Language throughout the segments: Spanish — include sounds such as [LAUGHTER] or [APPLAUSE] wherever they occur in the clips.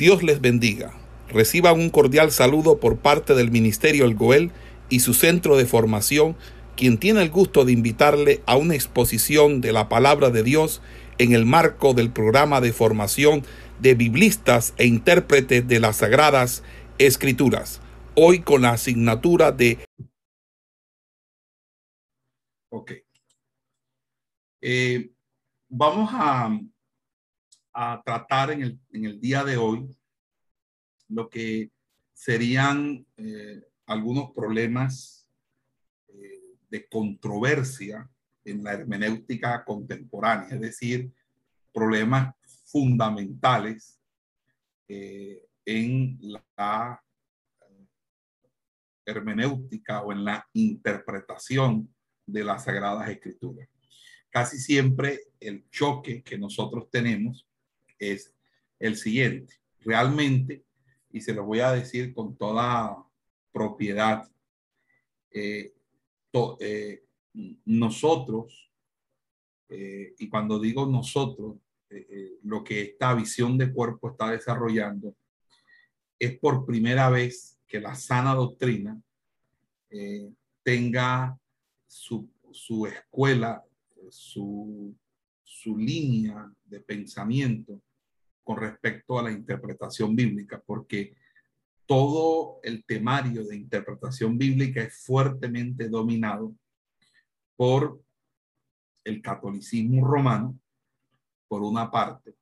Dios les bendiga. Reciban un cordial saludo por parte del Ministerio El Goel y su centro de formación, quien tiene el gusto de invitarle a una exposición de la palabra de Dios en el marco del programa de formación de biblistas e intérpretes de las Sagradas Escrituras, hoy con la asignatura de... Ok. Eh, vamos a a tratar en el, en el día de hoy lo que serían eh, algunos problemas eh, de controversia en la hermenéutica contemporánea, es decir, problemas fundamentales eh, en la hermenéutica o en la interpretación de las sagradas escrituras. Casi siempre el choque que nosotros tenemos es el siguiente. Realmente, y se lo voy a decir con toda propiedad, eh, eh, nosotros, eh, y cuando digo nosotros, lo que esta visión de cuerpo está desarrollando, es por primera vez que la sana doctrina tenga su, su escuela, su, su línea de pensamiento con respecto a la interpretación bíblica, porque todo el temario de interpretación bíblica es fuertemente dominado por el catolicismo romano, por una parte,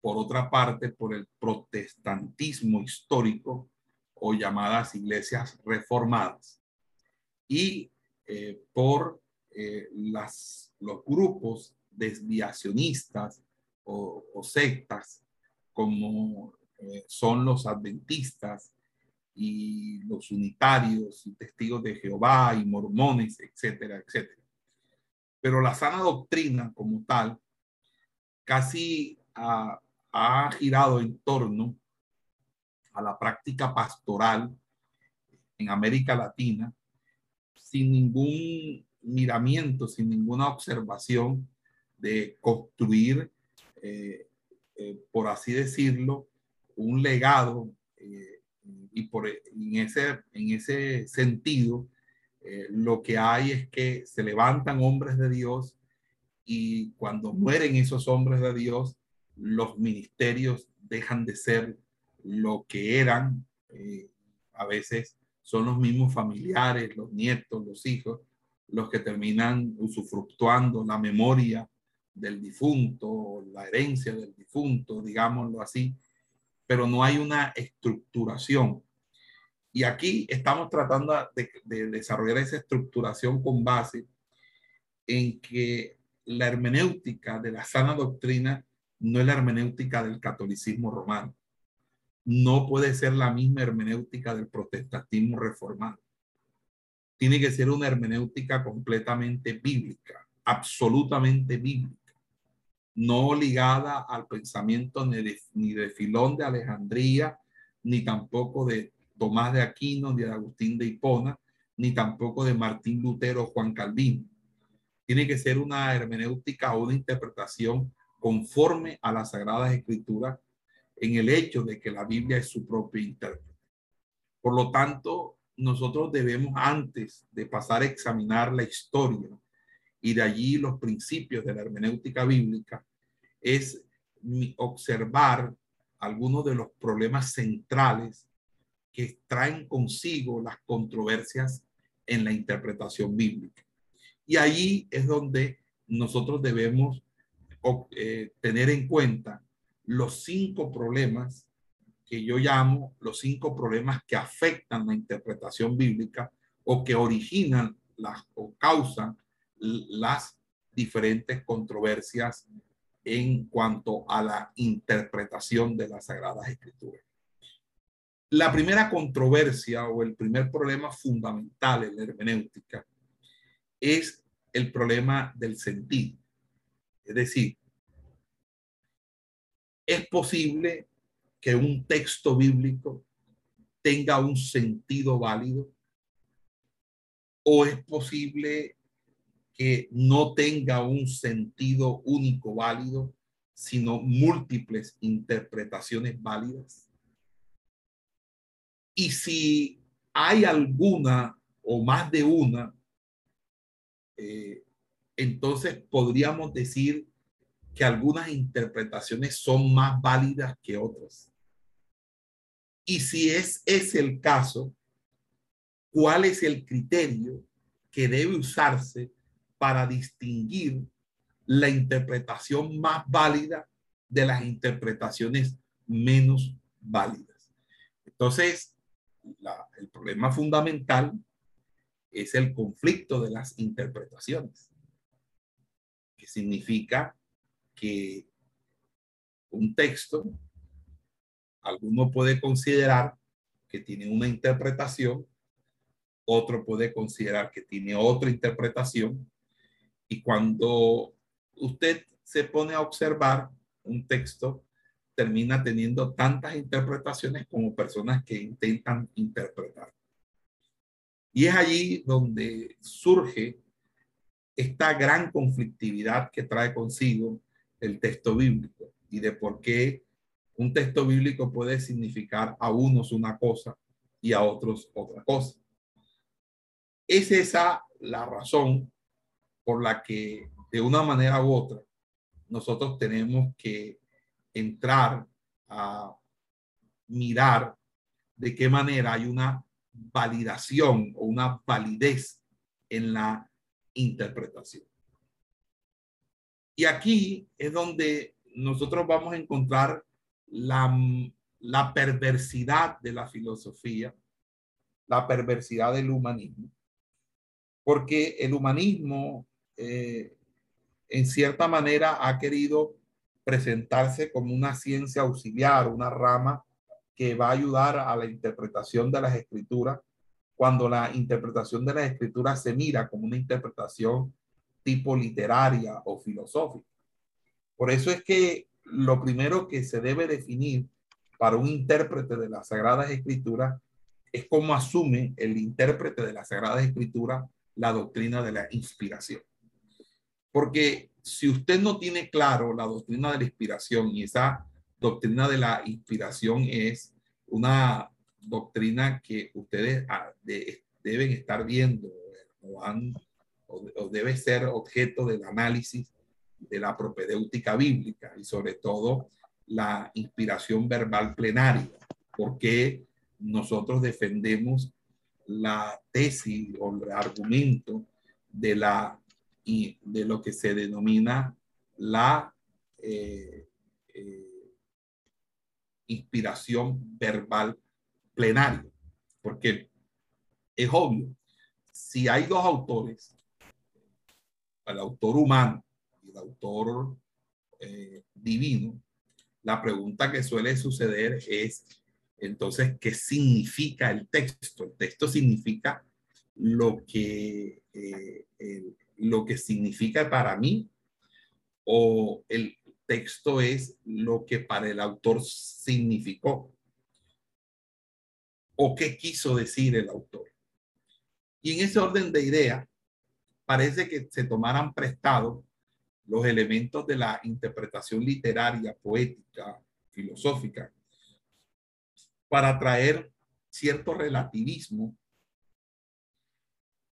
por otra parte, por el protestantismo histórico o llamadas iglesias reformadas, y eh, por eh, los grupos desviacionistas o, sectas como eh, son los adventistas y los unitarios y testigos de Jehová y mormones, etcétera, etcétera. Pero la sana doctrina como tal casi ha, ha girado en torno a la práctica pastoral en América Latina sin ningún miramiento, sin ninguna observación de construir eh, eh, por así decirlo, un legado eh, y por, en, ese, en ese sentido, lo que hay es que se levantan hombres de Dios y cuando mueren esos hombres de Dios, los ministerios dejan de ser lo que eran. a veces son los mismos familiares, los nietos, los hijos, los que terminan usufructuando la memoria del difunto, la herencia del difunto, digámoslo así, pero no hay una estructuración. Y aquí estamos tratando de, desarrollar esa estructuración con base en que la hermenéutica de la sana doctrina no es la hermenéutica del catolicismo romano. No puede ser la misma hermenéutica del protestantismo reformado. Tiene que ser una hermenéutica completamente bíblica, absolutamente bíblica no ligada al pensamiento ni de, Filón de Alejandría, ni tampoco de Tomás de Aquino, ni de Agustín de Hipona, ni tampoco de Martín Lutero o Juan Calvino. Tiene que ser una hermenéutica o una interpretación conforme a las Sagradas Escrituras en el hecho de que la Biblia es su propio intérprete. Por lo tanto, nosotros debemos antes de pasar a examinar la historia y de allí los principios de la hermenéutica bíblica, es observar algunos de los problemas centrales que traen consigo las controversias en la interpretación bíblica. Y ahí es donde nosotros debemos eh, tener en cuenta los cinco problemas que yo llamo los cinco problemas que afectan la interpretación bíblica o que originan las o causan las diferentes controversias en cuanto a la interpretación de las Sagradas Escrituras. La primera controversia o el primer problema fundamental en la hermenéutica es el problema del sentido. Es decir, es posible que un texto bíblico tenga un sentido válido o es posible que no tenga un sentido único válido, sino múltiples interpretaciones válidas. Y si hay alguna o más de una, eh, entonces podríamos decir que algunas interpretaciones son más válidas que otras. Y si es ese el caso, ¿cuál es el criterio que debe usarse para distinguir la interpretación más válida de las interpretaciones menos válidas? Entonces, el problema fundamental es el conflicto de las interpretaciones, que significa que un texto, alguno puede considerar que tiene una interpretación, otro puede considerar que tiene otra interpretación, y cuando usted se pone a observar un texto, termina teniendo tantas interpretaciones como personas que intentan interpretar. Y es allí donde surge esta gran conflictividad que trae consigo el texto bíblico y de por qué un texto bíblico puede significar a unos una cosa y a otros otra cosa. Es esa la razón por la que de una manera u otra nosotros tenemos que entrar a mirar de qué manera hay una validación o una validez en la interpretación. Y aquí es donde nosotros vamos a encontrar la, la perversidad de la filosofía, la perversidad del humanismo, porque el humanismo eh, en cierta manera ha querido presentarse como una ciencia auxiliar, una rama que va a ayudar a la interpretación de las escrituras, cuando la interpretación de las escrituras se mira como una interpretación tipo literaria o filosófica. Por eso es que lo primero que se debe definir para un intérprete de las Sagradas Escrituras es cómo asume el intérprete de las Sagradas Escrituras la doctrina de la inspiración. Porque si usted no tiene claro la doctrina de la inspiración y esa doctrina de la inspiración es una doctrina que ustedes ah, deben estar viendo o han o, debe ser objeto del análisis de la propedéutica bíblica y sobre todo la inspiración verbal plenaria, porque nosotros defendemos la tesis o el argumento de la y de lo que se denomina la eh, eh, inspiración verbal plenaria, porque es obvio, si hay dos autores al autor humano y el autor eh, divino, la pregunta que suele suceder es, entonces, ¿qué significa el texto? El texto significa lo que, eh, lo que significa para mí o el texto es lo que para el autor significó o qué quiso decir el autor. Y en ese orden de idea, parece que se tomaran prestado los elementos de la interpretación literaria, poética, filosófica, para traer cierto relativismo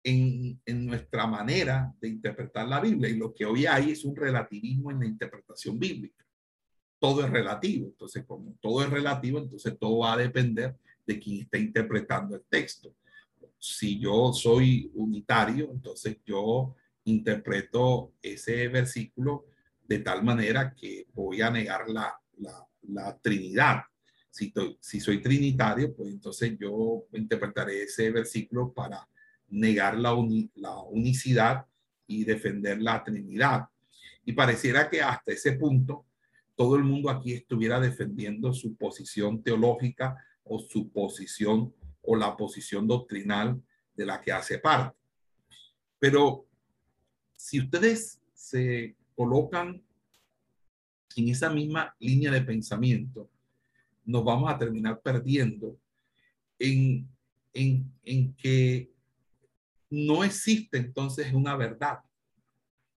en, en, nuestra manera de interpretar la Biblia. Y lo que hoy hay es un relativismo en la interpretación bíblica. Todo es relativo. Entonces, como todo es relativo, entonces todo va a depender de quien está interpretando el texto si yo soy unitario, entonces yo interpreto ese versículo de tal manera que voy a negar la, la, Trinidad. Si, si soy trinitario, pues entonces yo interpretaré ese versículo para negar la, la unicidad y defender la Trinidad. Y pareciera que hasta ese punto todo el mundo aquí estuviera defendiendo su posición teológica o su posición o la posición doctrinal de la que hace parte. Pero si ustedes se colocan en esa misma línea de pensamiento, nos vamos a terminar perdiendo en, en, en que no existe entonces una verdad,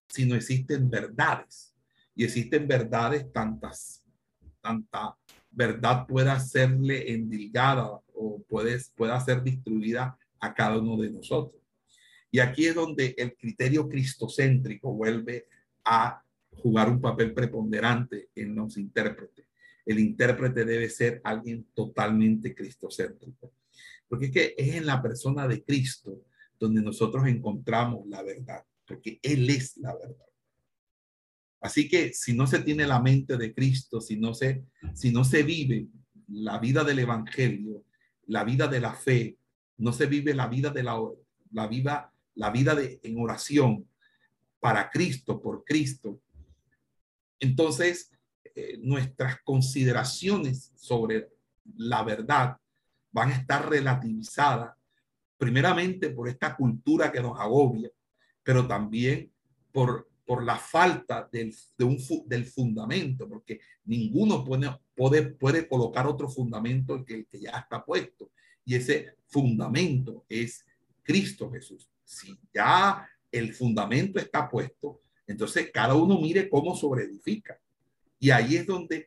sino existen verdades. y existen verdades, tantas, tanta verdad pueda serle endilgada o puede, pueda ser distribuida a cada uno de nosotros. Y aquí es donde el criterio cristocéntrico vuelve a jugar un papel preponderante en los intérpretes. El intérprete debe ser alguien totalmente cristocéntrico. Porque es que es en la persona de Cristo donde nosotros encontramos la verdad, porque Él es la verdad. Así que si no se tiene la mente de Cristo, si no se, si no se vive la vida del Evangelio, la vida de la fe, no se vive la vida de la, la la vida de, en oración para Cristo, por Cristo, entonces eh, nuestras consideraciones sobre la verdad van a estar relativizadas primeramente por esta cultura que nos agobia, pero también por por la falta del, de un, del fundamento, porque ninguno puede, puede, puede colocar otro fundamento que ya está puesto. Y ese fundamento es Cristo Jesús. Si ya el fundamento está puesto, entonces cada uno mire cómo sobreedifica. Y ahí es donde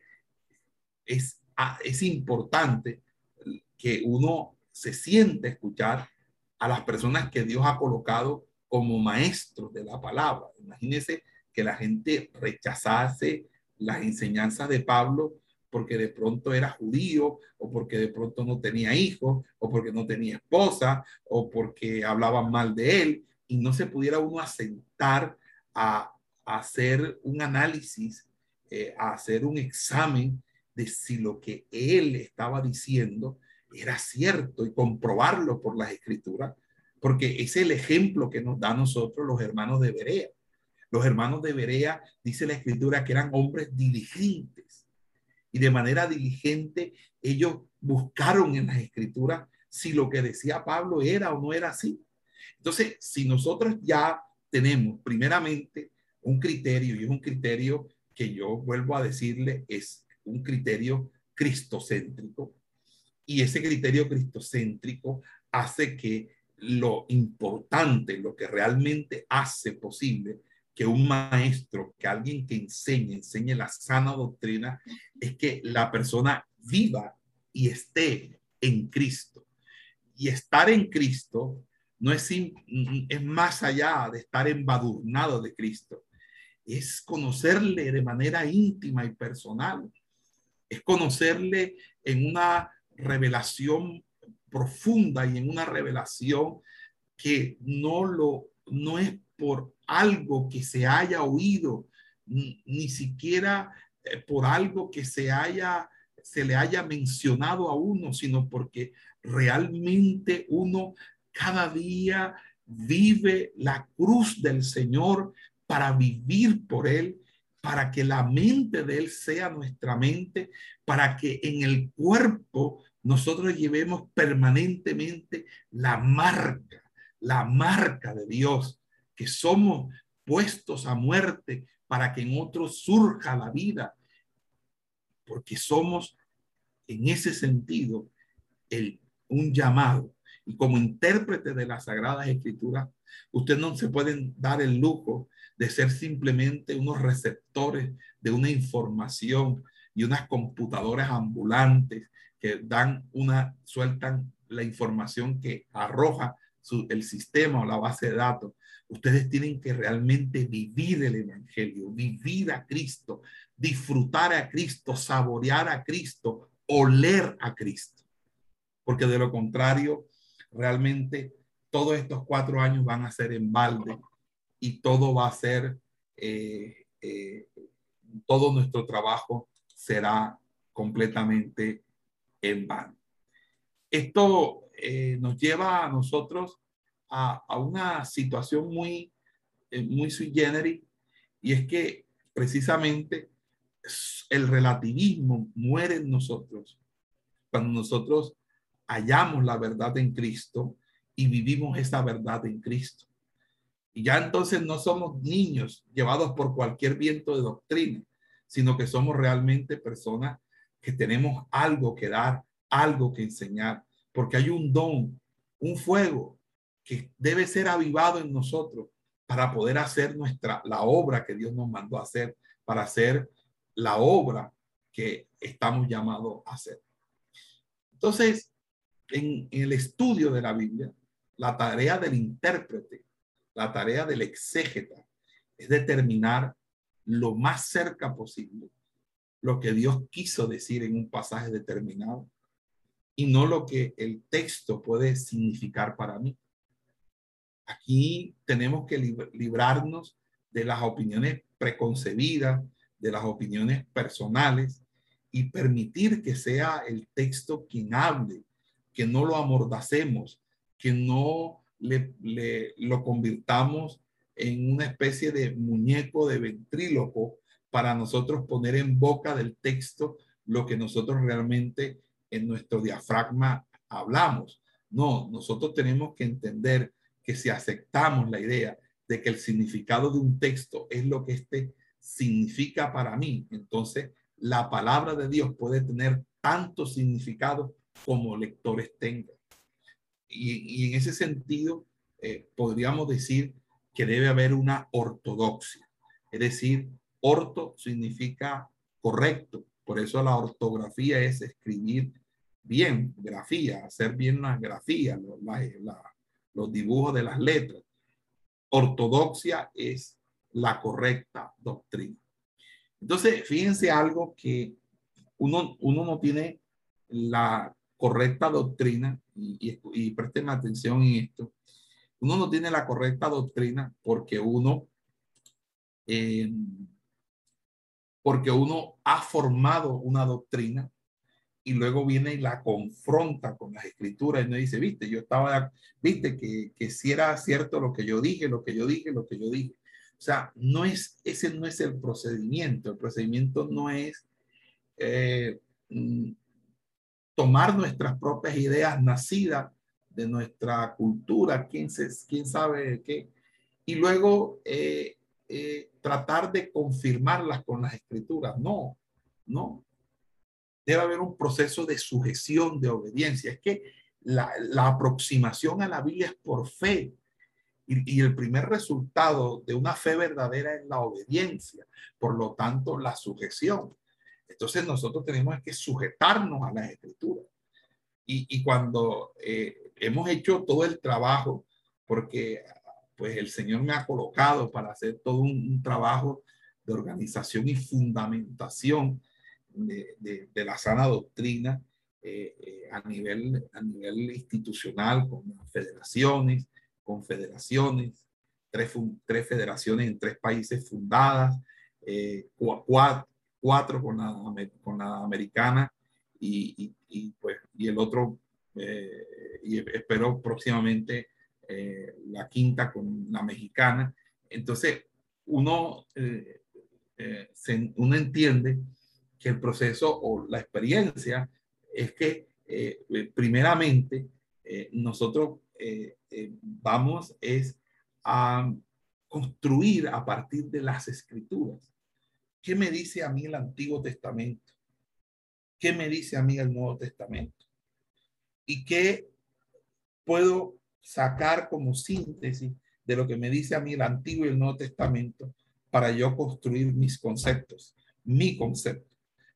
es, es importante que uno se siente escuchar a las personas que Dios ha colocado como maestros de la palabra. Imagínense que la gente rechazase las enseñanzas de Pablo porque de pronto era judío o porque de pronto no tenía hijos o porque no tenía esposa o porque hablaban mal de él y no se pudiera uno asentar a, hacer un análisis, eh, a hacer un examen de si lo que él estaba diciendo era cierto y comprobarlo por las escrituras, porque es el ejemplo que nos da a nosotros los hermanos de Berea. Los hermanos de Berea, dice la escritura, que eran hombres diligentes. Y de manera diligente ellos buscaron en las escrituras si lo que decía Pablo era o no era así. Entonces, si nosotros ya tenemos primeramente un criterio, y es un criterio que yo vuelvo a decirle, es un criterio cristocéntrico, y ese criterio cristocéntrico hace que lo importante, lo que realmente hace posible que un maestro, que alguien que enseñe, enseñe la sana doctrina, es que la persona viva y esté en Cristo. Y estar en Cristo no es, es más allá de estar embadurnado de Cristo, es conocerle de manera íntima y personal, es conocerle en una revelación profunda y en una revelación que no lo no es por algo que se haya oído ni, ni siquiera eh, por algo que se haya se le haya mencionado a uno, sino porque realmente uno cada día vive la cruz del Señor para vivir por Él, para que la mente de Él sea nuestra mente, para que en el cuerpo nosotros llevemos permanentemente la marca, la marca de Dios, que somos puestos a muerte para que en otros surja la vida, porque somos en ese sentido el, un llamado. Y como intérprete de las Sagradas Escrituras, usted no se pueden dar el lujo de ser simplemente unos receptores de una información y unas computadoras ambulantes que dan una, sueltan la información que arroja el sistema o la base de datos. Ustedes tienen que realmente vivir el Evangelio, vivir a Cristo, disfrutar a Cristo, saborear a Cristo, oler a Cristo. Porque de lo contrario, realmente todos estos cuatro años van a ser en balde y todo va a ser, eh, eh, todo nuestro trabajo será completamente en vano. Esto eh, nos lleva a nosotros a, una situación muy, eh, muy sui generis y es que precisamente el relativismo muere en nosotros cuando nosotros hallamos la verdad en Cristo y vivimos esa verdad en Cristo. Y ya entonces no somos niños llevados por cualquier viento de doctrina, sino que somos realmente personas que tenemos algo que dar, algo que enseñar, porque hay un don, un fuego que debe ser avivado en nosotros para poder hacer nuestra la obra que Dios nos mandó a hacer, para hacer la obra que estamos llamados a hacer. Entonces, en, el estudio de la Biblia, la tarea del intérprete, la tarea del exégeta, es determinar lo más cerca posible lo que Dios quiso decir en un pasaje determinado y no lo que el texto puede significar para mí. Aquí tenemos que librarnos de las opiniones preconcebidas, de las opiniones personales y permitir que sea el texto quien hable, que no lo amordacemos, que no le, lo convirtamos en una especie de muñeco de ventríloco para nosotros poner en boca del texto lo que nosotros realmente en nuestro diafragma hablamos. No, nosotros tenemos que entender que si aceptamos la idea de que el significado de un texto es lo que este significa para mí, entonces la palabra de Dios puede tener tanto significado como lectores tengan. Y, en ese sentido, eh, podríamos decir que debe haber una ortodoxia. Es decir, orto significa correcto. Por eso la ortografía es escribir bien, grafía, hacer bien las grafías, los dibujos de las letras. Ortodoxia es la correcta doctrina. Entonces, fíjense algo que uno, uno no tiene la correcta doctrina, y, y, presten atención en esto, uno no tiene la correcta doctrina porque uno, eh, porque uno ha formado una doctrina y luego viene y la confronta con las escrituras y no dice, viste, yo estaba, viste, que, que si era cierto lo que yo dije, lo que yo dije, lo que yo dije. O sea, no es, ese no es el procedimiento. El procedimiento no es eh, mm, tomar nuestras propias ideas nacidas de nuestra cultura, quién, se, quién sabe qué, y luego eh, eh, tratar de confirmarlas con las escrituras. No, no debe haber un proceso de sujeción, de obediencia. Es que la, aproximación a la Biblia es por fe. Y, el primer resultado de una fe verdadera es la obediencia. Por lo tanto, la sujeción. Entonces nosotros tenemos que sujetarnos a las escrituras. Y, y cuando eh, hemos hecho todo el trabajo, porque pues el Señor me ha colocado para hacer todo un, trabajo de organización y fundamentación de, la sana doctrina eh, eh, a, nivel, a nivel institucional, con federaciones, confederaciones, tres, tres federaciones en tres países fundadas, eh, cuatro, con, la, con la americana y, y, pues, y el otro, y espero próximamente la quinta con la mexicana. Entonces, uno, se, uno entiende que el proceso o la experiencia es que eh, primeramente eh, nosotros eh, vamos es a construir a partir de las escrituras. ¿Qué me dice a mí el Antiguo Testamento? ¿Qué me dice a mí el Nuevo Testamento? ¿Y qué puedo sacar como síntesis de lo que me dice a mí el Antiguo y el Nuevo Testamento para yo construir mis conceptos, mi concepto?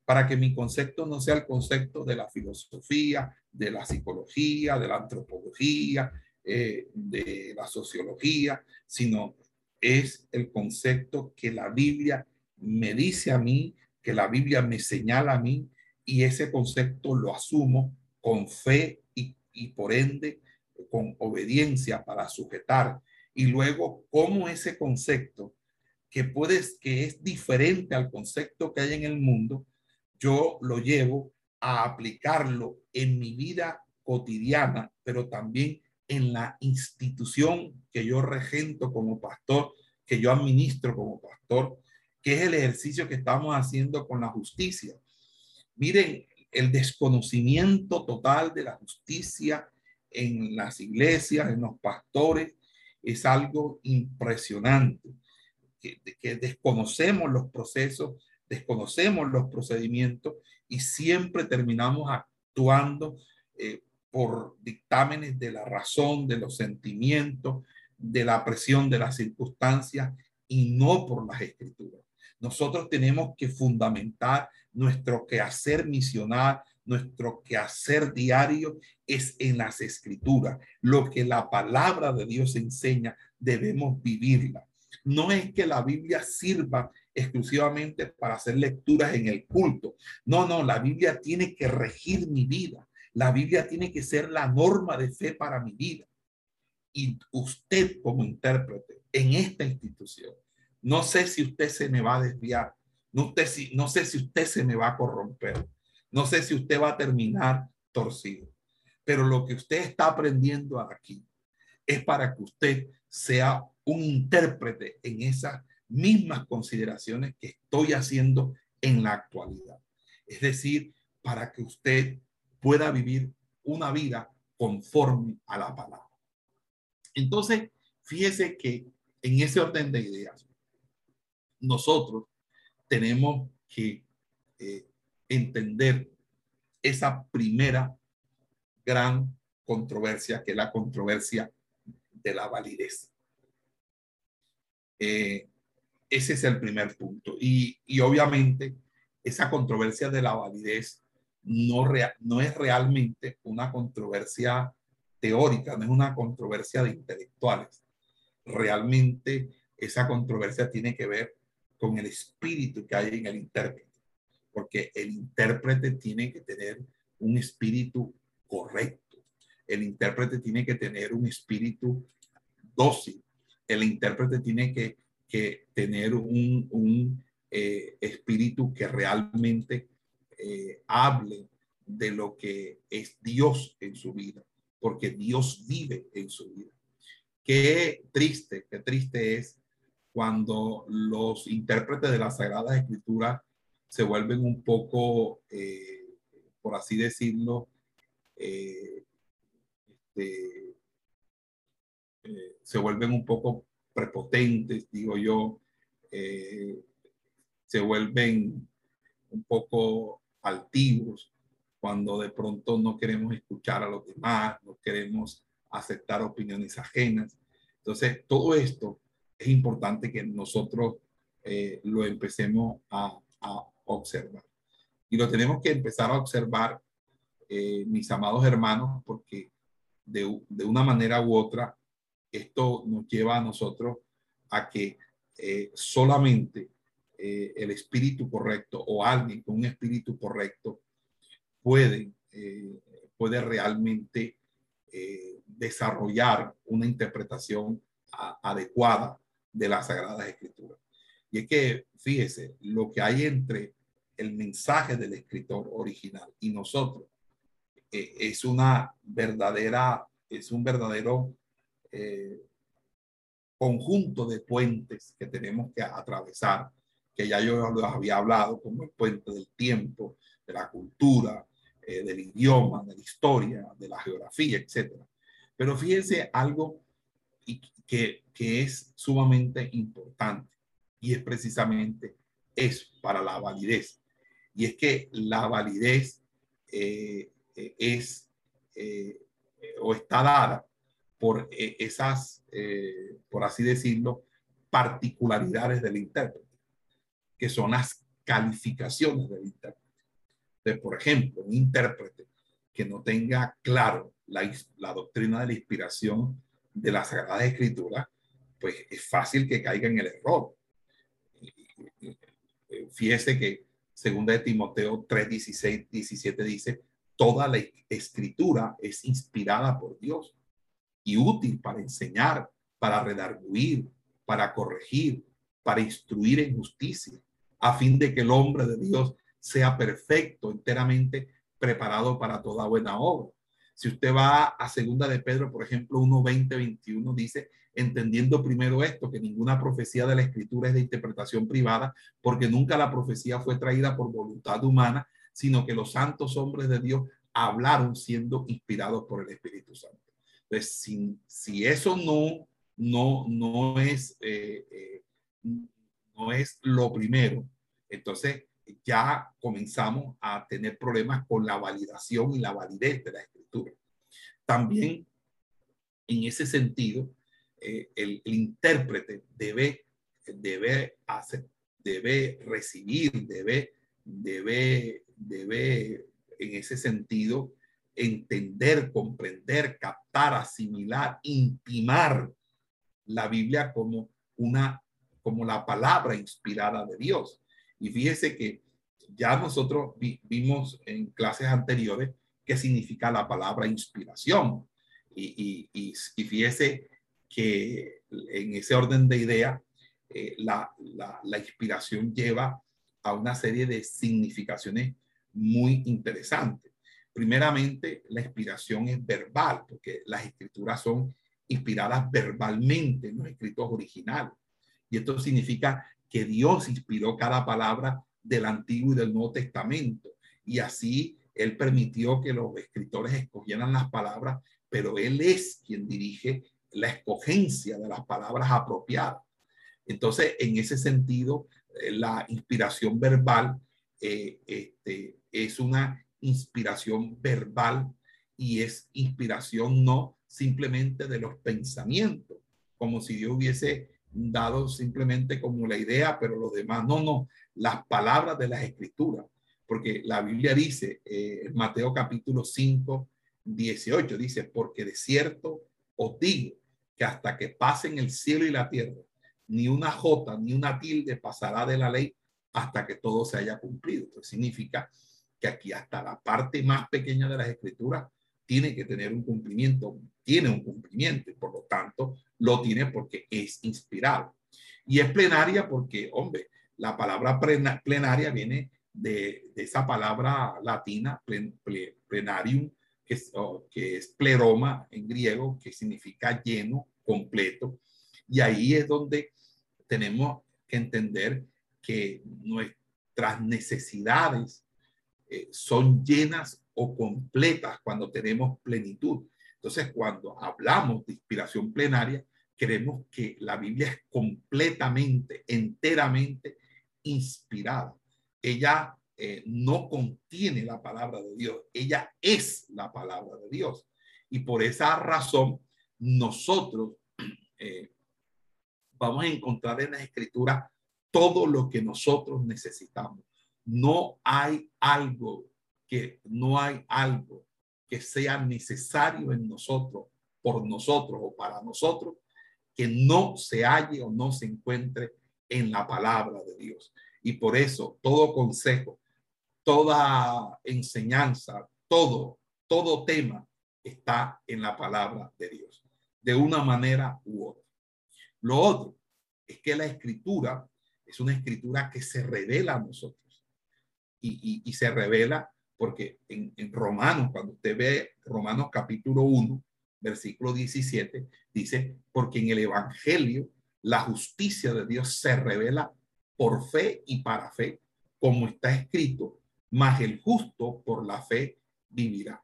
para que mi concepto no sea el concepto de la filosofía, de la psicología, de la antropología, eh, de la sociología, sino es el concepto que la Biblia me dice a mí, que la Biblia me señala a mí, y ese concepto lo asumo con fe y, y por ende con obediencia para sujetar. Y luego, cómo ese concepto, que puedes, que es diferente al concepto que hay en el mundo, yo lo llevo a aplicarlo en mi vida cotidiana, pero también en la institución que yo regento como pastor, que yo administro como pastor, que es el ejercicio que estamos haciendo con la justicia. Miren, el desconocimiento total de la justicia en las iglesias, en los pastores, es algo impresionante, que, desconocemos los procesos desconocemos los procedimientos y siempre terminamos actuando eh, por dictámenes de la razón, de los sentimientos, de la presión de las circunstancias y no por las escrituras. Nosotros tenemos que fundamentar nuestro quehacer misional, nuestro quehacer diario es en las escrituras. Lo que la palabra de Dios enseña, debemos vivirla. No es que la Biblia sirva exclusivamente para hacer lecturas en el culto. No, no, la Biblia tiene que regir mi vida. La Biblia tiene que ser la norma de fe para mi vida. Y usted como intérprete en esta institución, no sé si usted se me va a desviar, no, usted, no sé si usted se me va a corromper, no sé si usted va a terminar torcido, pero lo que usted está aprendiendo aquí es para que usted sea un intérprete en esas mismas consideraciones que estoy haciendo en la actualidad. Es decir, para que usted pueda vivir una vida conforme a la palabra. Entonces, fíjese que en ese orden de ideas, nosotros tenemos que eh, entender esa primera gran controversia, que es la controversia de la validez. Eh, ese es el primer punto. Y, obviamente esa controversia de la validez no, no es realmente una controversia teórica, no es una controversia de intelectuales. Realmente esa controversia tiene que ver con el espíritu que hay en el intérprete, porque el intérprete tiene que tener un espíritu correcto. El intérprete tiene que tener un espíritu dócil. El intérprete tiene que tener un, eh, espíritu que realmente eh, hable de lo que es Dios en su vida, porque Dios vive en su vida. Qué triste, qué triste es cuando los intérpretes de la Sagrada Escritura se vuelven un poco, eh, por así decirlo, este, se vuelven un poco prepotentes, digo yo, eh, se vuelven un poco altivos cuando de pronto no queremos escuchar a los demás, no queremos aceptar opiniones ajenas. Entonces, todo esto es importante que nosotros eh, lo empecemos a, observar. Y lo tenemos que empezar a observar, eh, mis amados hermanos, porque de, de, una manera u otra esto nos lleva a nosotros a que eh, solamente eh, el espíritu correcto o alguien con un espíritu correcto puede, puede realmente desarrollar una interpretación adecuada de las Sagradas Escrituras. Y es que, fíjese, lo que hay entre el mensaje del escritor original y nosotros es una verdadera, es un verdadero eh, conjunto de puentes que tenemos que atravesar, que ya yo los había hablado, como el puente del tiempo, de la cultura, eh, del idioma, de la historia, de la geografía, etc. Pero fíjense algo que, que es sumamente importante y es precisamente eso para la validez. Y es que la validez eh, es o está dada por eh, esas, eh, por así decirlo, particularidades del intérprete, que son las calificaciones del intérprete. Por ejemplo, un intérprete que no tenga claro la, la doctrina de la inspiración de la Sagrada Escritura, pues es fácil que caiga en el error. Fíjese que segunda de Timoteo 3, 16, 17 dice, toda la escritura es inspirada por Dios y útil para enseñar, para redarguir, para corregir, para instruir en justicia, a fin de que el hombre de Dios sea perfecto, enteramente preparado para toda buena obra. Si usted va a segunda de Pedro, por ejemplo, 1, 20, 21, dice, entendiendo primero esto, que ninguna profecía de la escritura es de interpretación privada, porque nunca la profecía fue traída por voluntad humana, sino que los santos hombres de Dios hablaron siendo inspirados por el Espíritu Santo. Entonces, si, si eso no, no, no, es, eh, eh, no es lo primero, entonces ya comenzamos a tener problemas con la validación y la validez de la escritura. También, en ese sentido, eh, el, intérprete debe, debe, debe recibir, debe, debe, debe en ese sentido entender, comprender, captar, asimilar, intimar la Biblia como una, como la palabra inspirada de Dios. Y fíjese que ya nosotros vimos en clases anteriores qué significa la palabra inspiración. Y, y, y, fíjese que en ese orden de idea, eh, la, la, la inspiración lleva a una serie de significaciones muy interesantes. Primeramente, la inspiración es verbal, porque las escrituras son inspiradas verbalmente en los escritos originales. Y esto significa que Dios inspiró cada palabra del Antiguo y del Nuevo Testamento. Y así Él permitió que los escritores escogieran las palabras, pero Él es quien dirige la escogencia de las palabras apropiadas. Entonces, en ese sentido, eh, la inspiración verbal eh, este, es una inspiración verbal y es inspiración no simplemente de los pensamientos, como si Dios hubiese dado simplemente como la idea, pero los demás, no, no, las palabras de las escrituras, porque la Biblia dice, eh, Mateo capítulo 5, 18, dice, porque de cierto os digo que hasta que pasen el cielo y la tierra, ni una jota ni una tilde pasará de la ley hasta que todo se haya cumplido. Entonces significa que aquí hasta la parte más pequeña de las escrituras tiene que tener un cumplimiento, tiene un cumplimiento y por lo tanto lo tiene porque es inspirado. Y es plenaria porque, hombre, la palabra plenaria viene de, esa palabra latina, plenarium, que es, pleroma en griego, que significa lleno, completo. Y ahí es donde tenemos que entender que nuestras necesidades eh, son llenas o completas cuando tenemos plenitud. Entonces, cuando hablamos de inspiración plenaria, queremos que la Biblia es completamente, enteramente inspirada. Ella eh, no contiene la palabra de Dios, ella es la palabra de Dios. Y por esa razón, nosotros [CLEARS THROAT] eh, vamos a encontrar en la escritura todo lo que nosotros necesitamos no hay algo que no hay algo que sea necesario en nosotros, por nosotros o para nosotros, que no se halle o no se encuentre en la palabra de Dios. Y por eso todo consejo, toda enseñanza, todo, todo tema está en la palabra de Dios, de una manera u otra. Lo otro es que la escritura es una escritura que se revela a nosotros y, se revela porque en, Romanos, cuando usted ve Romanos capítulo 1, versículo 17, dice, porque en el Evangelio la justicia de Dios se revela por fe y para fe, como está escrito, mas el justo por la fe vivirá.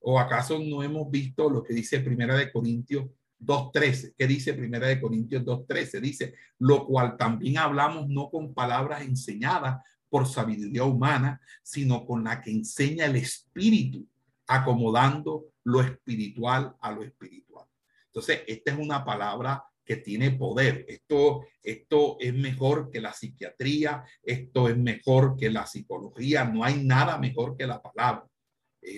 ¿O acaso no hemos visto lo que dice Primera de Corintios 2.13? ¿Qué dice Primera de Corintios 2.13? Dice, lo cual también hablamos no con palabras enseñadas por sabiduría humana, sino con la que enseña el espíritu, acomodando lo espiritual a lo espiritual. Entonces, esta es una palabra que tiene poder. Esto, esto es mejor que la psiquiatría, esto es mejor que la psicología, no hay nada mejor que la palabra,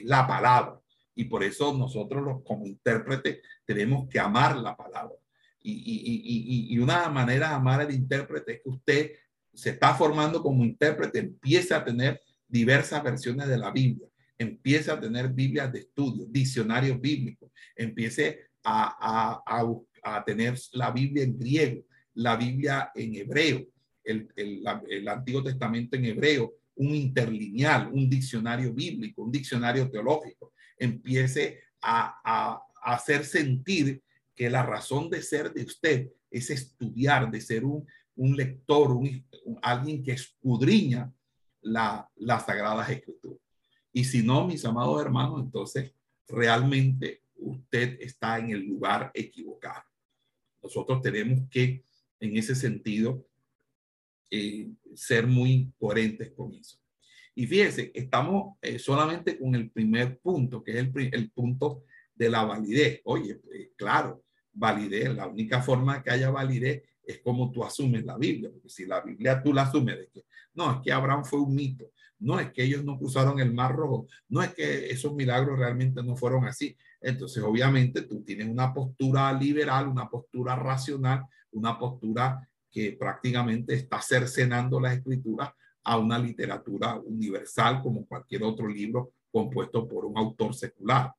la palabra. Y por eso nosotros los, como intérpretes tenemos que amar la palabra. Y, y, y, y una manera de amar al intérprete es que usted se está formando como intérprete, empieza a tener diversas versiones de la Biblia, empieza a tener Biblias de estudio, diccionarios bíblicos, empiece a, a, a, tener la Biblia en griego, la Biblia en hebreo, el, el, el Antiguo Testamento en hebreo, un interlineal, un diccionario bíblico, un diccionario teológico, empiece a, a, hacer sentir que la razón de ser de usted es estudiar, de ser un, un lector, un, alguien que escudriña la, las sagradas escrituras. Y si no, mis amados hermanos, entonces realmente usted está en el lugar equivocado. Nosotros tenemos que, en ese sentido, eh, ser muy coherentes con eso. Y fíjense, estamos eh, solamente con el primer punto, que es el, el punto de la validez. Oye, eh, claro, validez, la única forma que haya validez es como tú asumes la Biblia, porque si la Biblia tú la asumes de que no, es que Abraham fue un mito, no es que ellos no cruzaron el mar rojo, no es que esos milagros realmente no fueron así. Entonces, obviamente, tú tienes una postura liberal, una postura racional, una postura que prácticamente está cercenando las escrituras a una literatura universal como cualquier otro libro compuesto por un autor secular.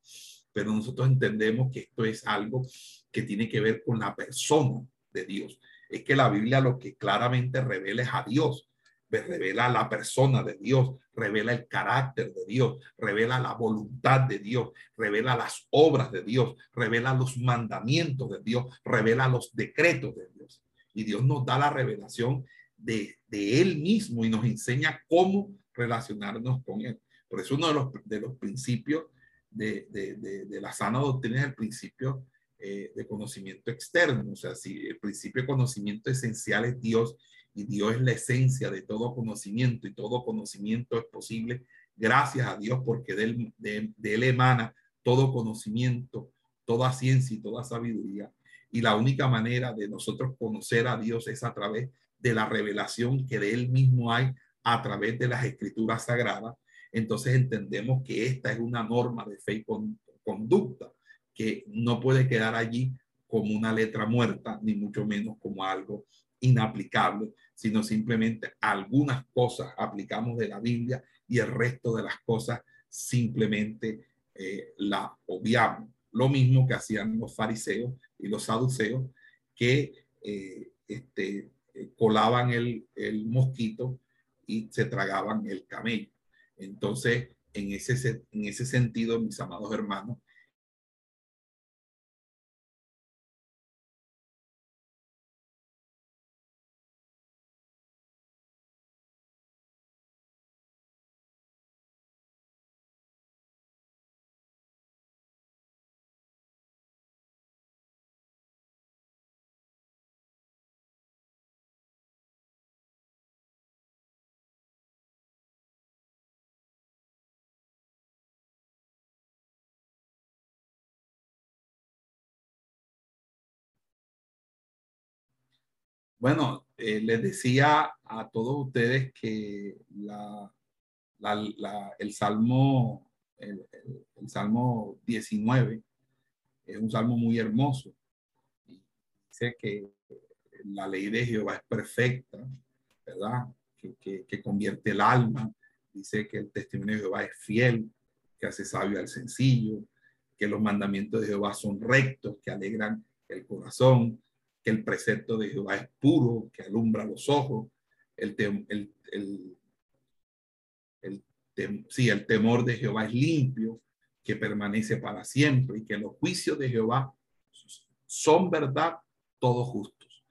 Pero nosotros entendemos que esto es algo que tiene que ver con la persona de Dios. Es que la Biblia lo que claramente revela es a Dios, revela la persona de Dios, revela el carácter de Dios, revela la voluntad de Dios, revela las obras de Dios, revela los mandamientos de Dios, revela los decretos de Dios. Y Dios nos da la revelación de, de Él mismo y nos enseña cómo relacionarnos con Él. Por eso uno de los, de los principios de, de, de, la sana doctrina es el principio eh, de conocimiento externo. O sea, si el principio de conocimiento esencial es Dios y Dios es la esencia de todo conocimiento y todo conocimiento es posible gracias a Dios porque de él, de, él emana todo conocimiento, toda ciencia y toda sabiduría. Y la única manera de nosotros conocer a Dios es a través de la revelación que de Él mismo hay a través de las escrituras sagradas. Entonces entendemos que esta es una norma de fe y conducta que no puede quedar allí como una letra muerta, ni mucho menos como algo inaplicable, sino simplemente algunas cosas aplicamos de la Biblia y el resto de las cosas simplemente eh, la obviamos. Lo mismo que hacían los fariseos y los saduceos, que eh, este, eh, colaban el, mosquito y se tragaban el camello. Entonces, en ese, en ese sentido, mis amados hermanos, Bueno, eh, les decía a todos ustedes que el Salmo, el, Salmo 19 es un salmo muy hermoso. Dice que la ley de Jehová es perfecta, ¿verdad? Que, que, convierte el alma. Dice que el testimonio de Jehová es fiel, que hace sabio al sencillo, que los mandamientos de Jehová son rectos, que alegran el corazón, que el precepto de Jehová es puro, que alumbra los ojos, el, el, el, el sí, el temor de Jehová es limpio, que permanece para siempre y que los juicios de Jehová son verdad, todos justos.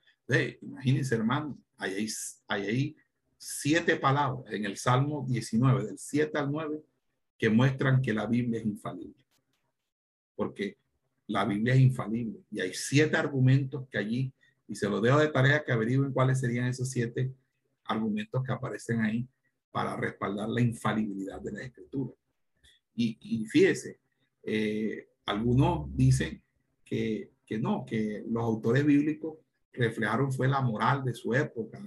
imagínense, hermano, hay, hay ahí siete palabras en el Salmo 19, del 7 al 9, que muestran que la Biblia es infalible. Porque la Biblia es infalible y hay siete argumentos que allí, y se los dejo de tarea que averigüen cuáles serían esos siete argumentos que aparecen ahí para respaldar la infalibilidad de la escritura. Y, y fíjese, eh, algunos dicen que, que no, que los autores bíblicos reflejaron fue la moral de su época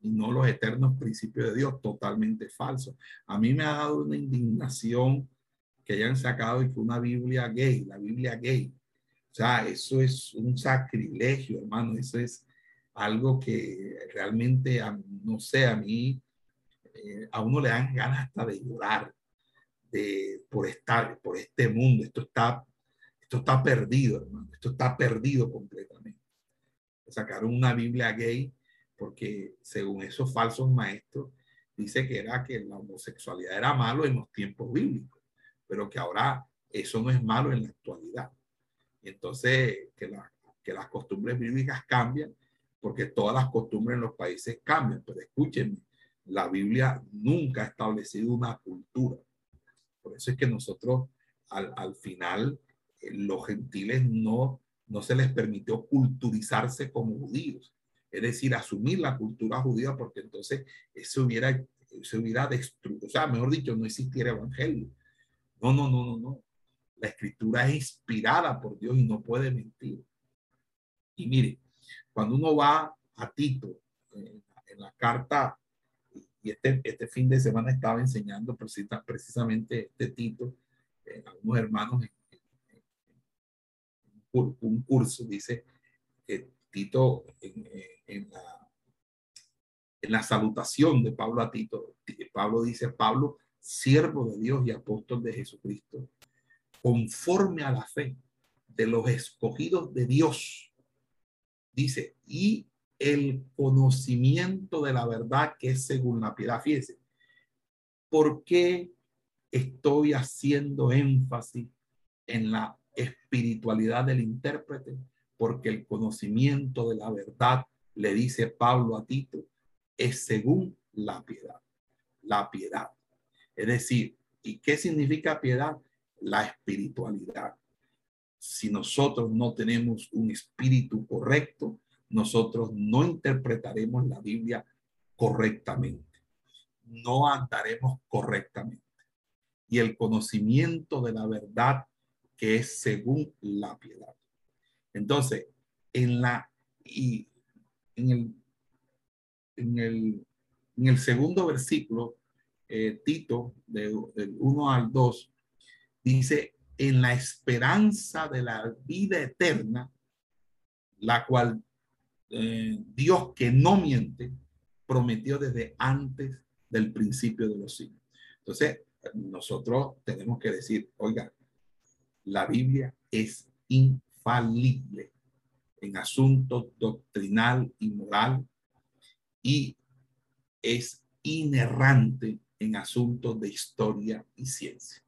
y no los eternos principios de Dios, totalmente falso. A mí me ha dado una indignación que hayan sacado y que una Biblia gay, la Biblia gay. O sea, eso es un sacrilegio, hermano. Eso es algo que realmente, no sé, a mí, eh, a uno le dan ganas hasta de llorar de, por estar, por este mundo. Esto está, esto está perdido, hermano. Esto está perdido completamente. Sacaron una Biblia gay porque según esos falsos maestros, dice que era que la homosexualidad era malo en los tiempos bíblicos pero que ahora eso no es malo en la actualidad. Entonces, que, la, que las costumbres bíblicas cambian, porque todas las costumbres en los países cambian. Pero escúchenme, la Biblia nunca ha establecido una cultura. Por eso es que nosotros, al, al final, eh, los gentiles no, no se les permitió culturizarse como judíos. Es decir, asumir la cultura judía, porque entonces eso hubiera, eso hubiera destruido, o sea, mejor dicho, no existiera evangelio no, no, no, no, no. La escritura es inspirada por Dios y no puede mentir. Y mire, cuando uno va a Tito, en, la carta, y este, este fin de semana estaba enseñando precisamente este Tito, eh, a unos hermanos en, un curso, dice que Tito en, la, en la salutación de Pablo a Tito, Pablo dice, Pablo, siervo de Dios y apóstol de Jesucristo, conforme a la fe de los escogidos de Dios. Dice, y el conocimiento de la verdad que es según la piedad. Fíjese, ¿por qué estoy haciendo énfasis en la espiritualidad del intérprete? Porque el conocimiento de la verdad, le dice Pablo a Tito, es según la piedad. La piedad. Es decir, ¿y qué significa piedad? La espiritualidad si nosotros no tenemos un espíritu correcto, nosotros no interpretaremos la Biblia correctamente, no andaremos correctamente. Y el conocimiento de la verdad que es según la piedad. Entonces, en la y en el en el, en el segundo versículo, eh, Tito, del 1 al 2, dice, en la esperanza de la vida eterna, la cual eh, Dios que no miente prometió desde antes del principio de los siglos. Entonces, nosotros tenemos que decir, oiga, la Biblia es infalible en asuntos doctrinal y moral y es inerrante en asuntos de historia y ciencia.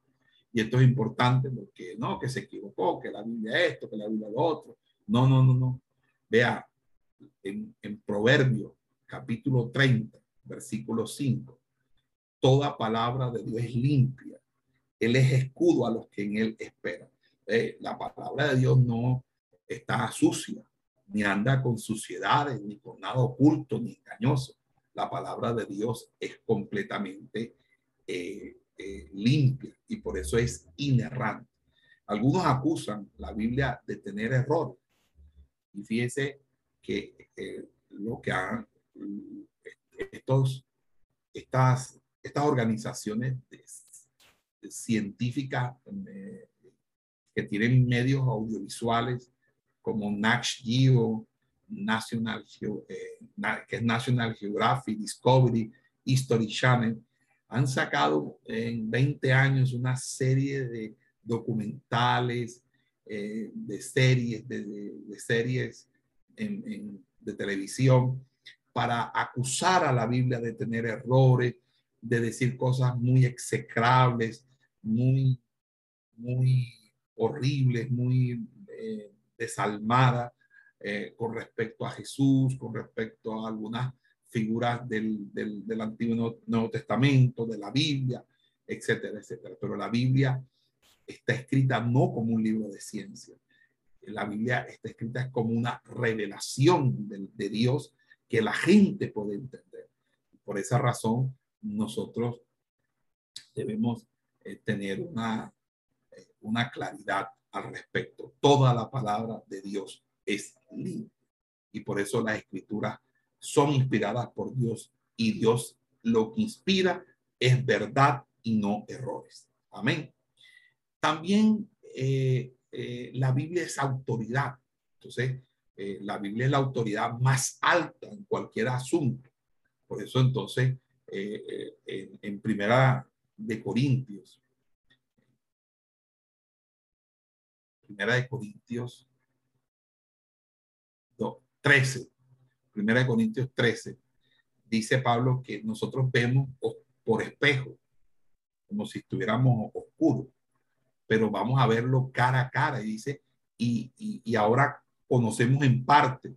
Y esto es importante porque no, que se equivocó, que la Biblia esto, que la Biblia lo otro. No, no, no, no. Vea, en, en Proverbio capítulo 30, versículo 5, toda palabra de Dios es limpia. Él es escudo a los que en él esperan. Eh, la palabra de Dios no está sucia, ni anda con suciedades, ni con nada oculto, ni engañoso. La palabra de Dios es completamente eh, eh, limpia y por eso es inerrante. Algunos acusan la Biblia de tener error. Y fíjese que eh, lo que han estos, estas, estas organizaciones científicas que tienen medios audiovisuales como Nash Geo, National, que es National Geographic, Discovery, History Channel, han sacado en 20 años una serie de documentales, eh, de series, de, series de televisión para acusar a la Biblia de tener errores, de decir cosas muy execrables, muy, muy horribles, muy eh, desalmadas eh, con respecto a Jesús, con respecto a algunas figuras del, del, Antiguo Nuevo, Testamento, de la Biblia, etcétera, etcétera. Pero la Biblia está escrita no como un libro de ciencia. La Biblia está escrita como una revelación de, de Dios que la gente puede entender. Por esa razón, nosotros debemos eh, tener una, eh, una claridad al respecto. Toda la palabra de Dios es limpia. Y por eso la escritura son inspiradas por Dios y Dios lo que inspira es verdad y no errores. Amén. También eh, eh, la Biblia es autoridad. Entonces, eh, la Biblia es la autoridad más alta en cualquier asunto. Por eso entonces, en, en, primera de Corintios, primera de Corintios 13, Primera de Corintios 13, dice Pablo que nosotros vemos por espejo, como si estuviéramos oscuros, pero vamos a verlo cara a cara. Y dice, y, y, ahora conocemos en parte,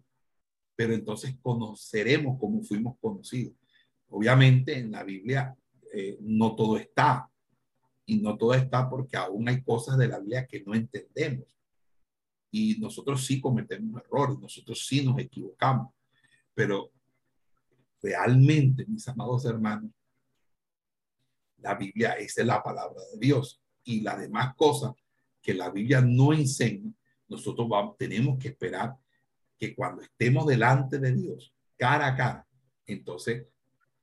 pero entonces conoceremos como fuimos conocidos. Obviamente en la Biblia eh, no todo está, y no todo está porque aún hay cosas de la Biblia que no entendemos. Y nosotros sí cometemos errores, nosotros sí nos equivocamos. Pero realmente, mis amados hermanos, la Biblia es la palabra de Dios y las demás cosas que la Biblia no enseña, nosotros vamos, tenemos que esperar que cuando estemos delante de Dios, cara a cara, entonces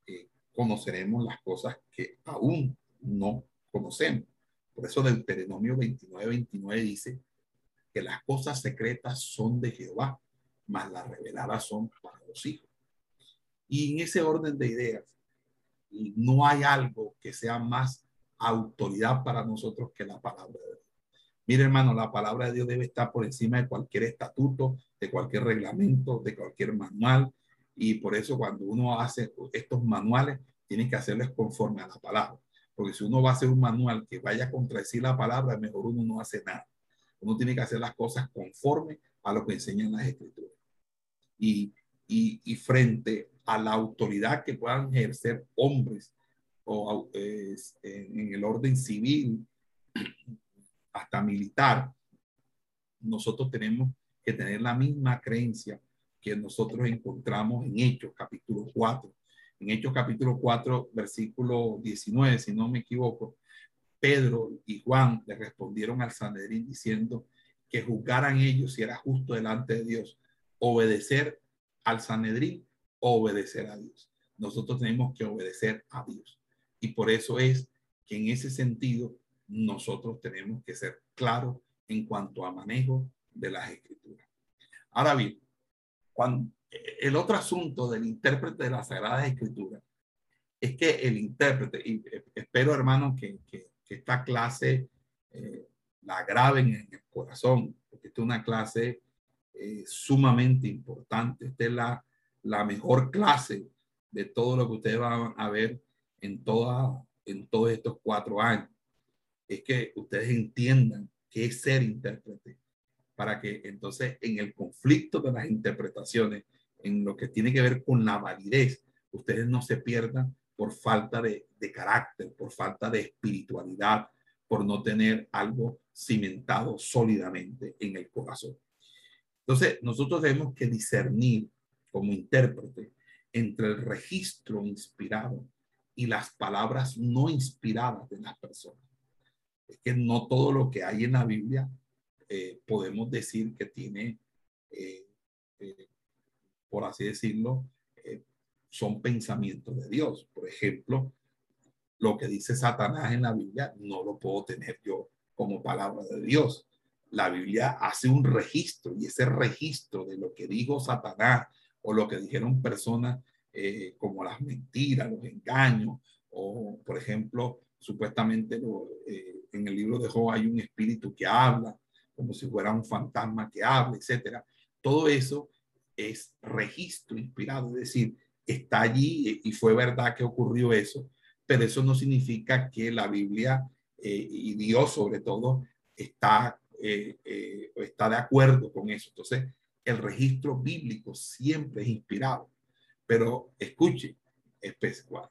eh, conoceremos las cosas que aún no conocemos. Por eso Deuteronomio 29, 29 dice que las cosas secretas son de Jehová, mas las reveladas son para los hijos. Y en ese orden de ideas, no hay algo que sea más autoridad para nosotros que la palabra de Dios. Mire, hermano, la palabra de Dios debe estar por encima de cualquier estatuto, de cualquier reglamento, de cualquier manual. Y por eso cuando uno hace estos manuales, tiene que hacerles conforme a la palabra. Porque si uno va a hacer un manual que vaya a contradecir la palabra, mejor uno no hace nada. Uno tiene que hacer las cosas conforme a lo que enseñan las escrituras. Y, y, frente a la autoridad que puedan ejercer hombres o en el orden civil, [CLEARS THROAT] hasta militar, nosotros tenemos que tener la misma creencia que nosotros encontramos en Hechos capítulo 4. En Hechos capítulo 4, versículo 19, si no me equivoco, Pedro y Juan le respondieron al Sanedrín diciendo que juzgaran ellos si era justo delante de Dios obedecer al Sanedrín o obedecer a Dios. Nosotros tenemos que obedecer a Dios. Y por eso es que en ese sentido nosotros tenemos que ser claros en cuanto a manejo de las escrituras. Ahora bien, cuando, el otro asunto del intérprete de las Sagradas Escrituras es que el intérprete, y espero hermano que, que esta clase eh, la graben en el corazón, porque esta es una clase eh, sumamente importante. Esta es la, la mejor clase de todo lo que ustedes van a ver en, toda, en todos estos cuatro años. Es que ustedes entiendan qué es ser intérprete, para que entonces en el conflicto de las interpretaciones, en lo que tiene que ver con la validez, ustedes no se pierdan por falta de, carácter, por falta de espiritualidad, por no tener algo cimentado sólidamente en el corazón. Entonces, nosotros tenemos que discernir como intérprete entre el registro inspirado y las palabras no inspiradas de las personas. Es que no todo lo que hay en la Biblia eh, podemos decir que tiene, eh, eh, por así decirlo, son pensamientos de Dios. Por ejemplo, lo que dice Satanás en la Biblia no lo puedo tener yo como palabra de Dios. La Biblia hace un registro y ese registro de lo que dijo Satanás o lo que dijeron personas eh, como las mentiras, los engaños, o por ejemplo, supuestamente eh, en el libro de Job hay un espíritu que habla, como si fuera un fantasma que habla, etcétera. Todo eso es registro inspirado, es decir, está allí y fue verdad que ocurrió eso, pero eso no significa que la Biblia eh, y Dios sobre todo está, eh, eh, está de acuerdo con eso. Entonces, el registro bíblico siempre es inspirado, pero escuche,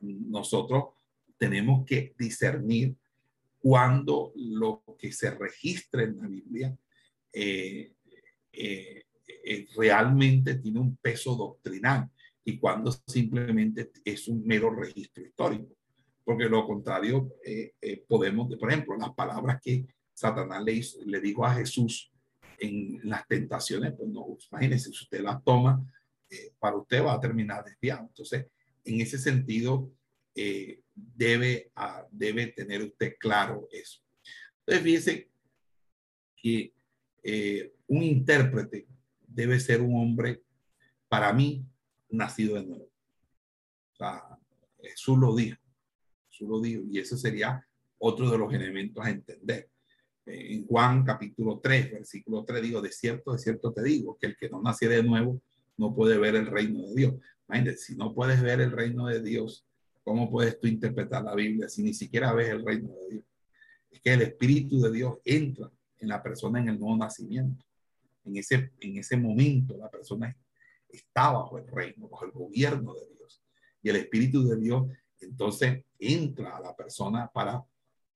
nosotros tenemos que discernir cuando lo que se registra en la Biblia realmente tiene un peso doctrinal y cuando simplemente es un mero registro histórico. Porque lo contrario, eh, eh, podemos, por ejemplo, las palabras que Satanás le, le dijo a Jesús en las tentaciones, pues no, imagínense, si usted las toma, eh, para usted va a terminar desviado. Entonces, en ese sentido, debe, ah, debe tener usted claro eso. Entonces, fíjense que un intérprete debe ser un hombre, para mí, nacido de nuevo. O sea, Jesús lo dijo, Jesús lo dijo, y eso sería otro de los elementos a entender. En Juan capítulo 3, versículo 3, digo, de cierto, de cierto te digo, que el que no nació de nuevo no puede ver el reino de Dios. Imagínate, si no puedes ver el reino de Dios, ¿cómo puedes tú interpretar la Biblia si ni siquiera ves el reino de Dios? Es que el Espíritu de Dios entra en la persona en el nuevo nacimiento. En ese, en ese momento la persona está bajo el reino, bajo el gobierno de Dios. Y el Espíritu de Dios entonces entra a la persona para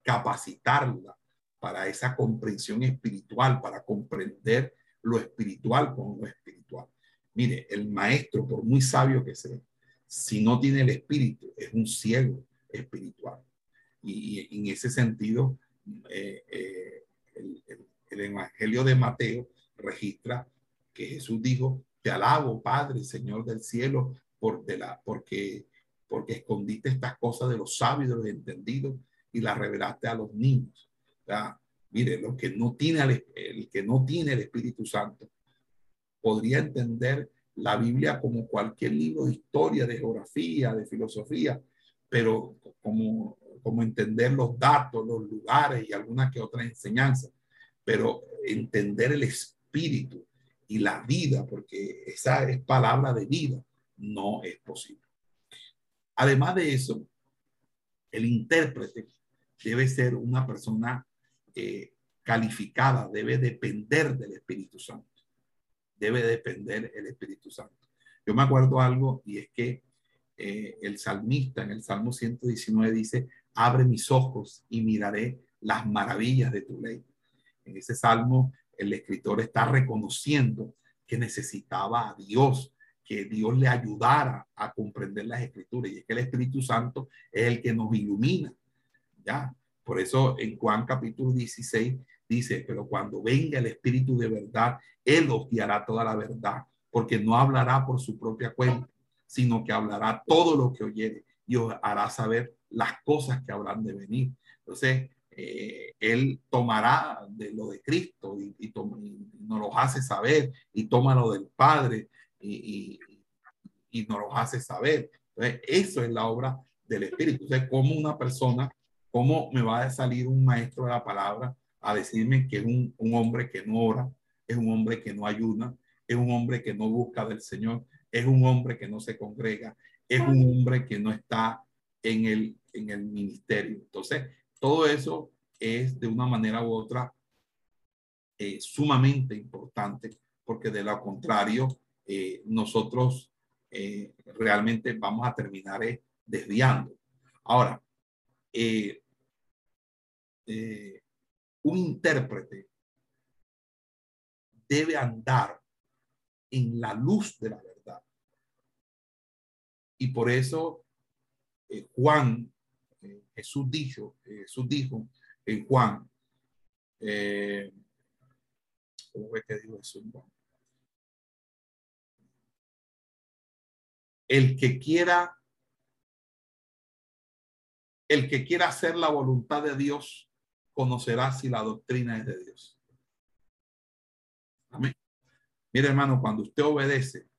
capacitarla para esa comprensión espiritual, para comprender lo espiritual con lo espiritual. Mire, el maestro, por muy sabio que sea, si no tiene el espíritu, es un ciego espiritual. Y, en ese sentido, eh, eh, el, el Evangelio de Mateo registra que Jesús dijo Te alabo, Padre, Señor del cielo, por de porque, porque escondiste estas cosas de los sabios, de los entendidos, y las revelaste a los niños. Mire, lo que no tiene el, el que no tiene el Espíritu Santo podría entender la Biblia como cualquier libro de historia, de geografía, de filosofía, pero como, como entender los datos, los lugares y alguna que otra enseñanza, pero entender el espíritu y la vida, porque esa es palabra de vida, no es posible. Además de eso, el intérprete debe ser una persona eh, calificada, debe depender del Espíritu Santo. Debe depender el Espíritu Santo. Yo me acuerdo algo y es que eh, el salmista en el Salmo 119 dice, abre mis ojos y miraré las maravillas de tu ley. En ese salmo el escritor está reconociendo que necesitaba a Dios, que Dios le ayudara a comprender las escrituras y es que el Espíritu Santo es el que nos ilumina. ¿Ya? Por eso en Juan capítulo 16 dice, pero cuando venga el Espíritu de verdad, Él os guiará toda la verdad, porque no hablará por su propia cuenta, sino que hablará todo lo que oyere y os hará saber las cosas que habrán de venir. Entonces, eh, Él tomará de lo de Cristo y, y, nos lo hace saber y toma lo del Padre y, y, y lo hace saber. Entonces, eso es la obra del Espíritu. Entonces, como una persona, cómo me va a salir un maestro de la palabra a decirme que es un, un hombre que no ora, es un hombre que no ayuna, es un hombre que no busca del Señor, es un hombre que no se congrega, es un hombre que no está en el, en el ministerio. Entonces, todo eso es de una manera u otra eh, sumamente importante, porque de lo contrario, eh, nosotros eh, realmente vamos a terminar desviando. Ahora, un intérprete debe andar en la luz de la verdad. Y por eso Juan Jesús dijo, Jesús dijo en Juan, eh, ¿cómo que dijo eso El que quiera, el que quiera hacer la voluntad de Dios, conocerá si la doctrina es de Dios. Amén. Mire, hermano, cuando usted obedece,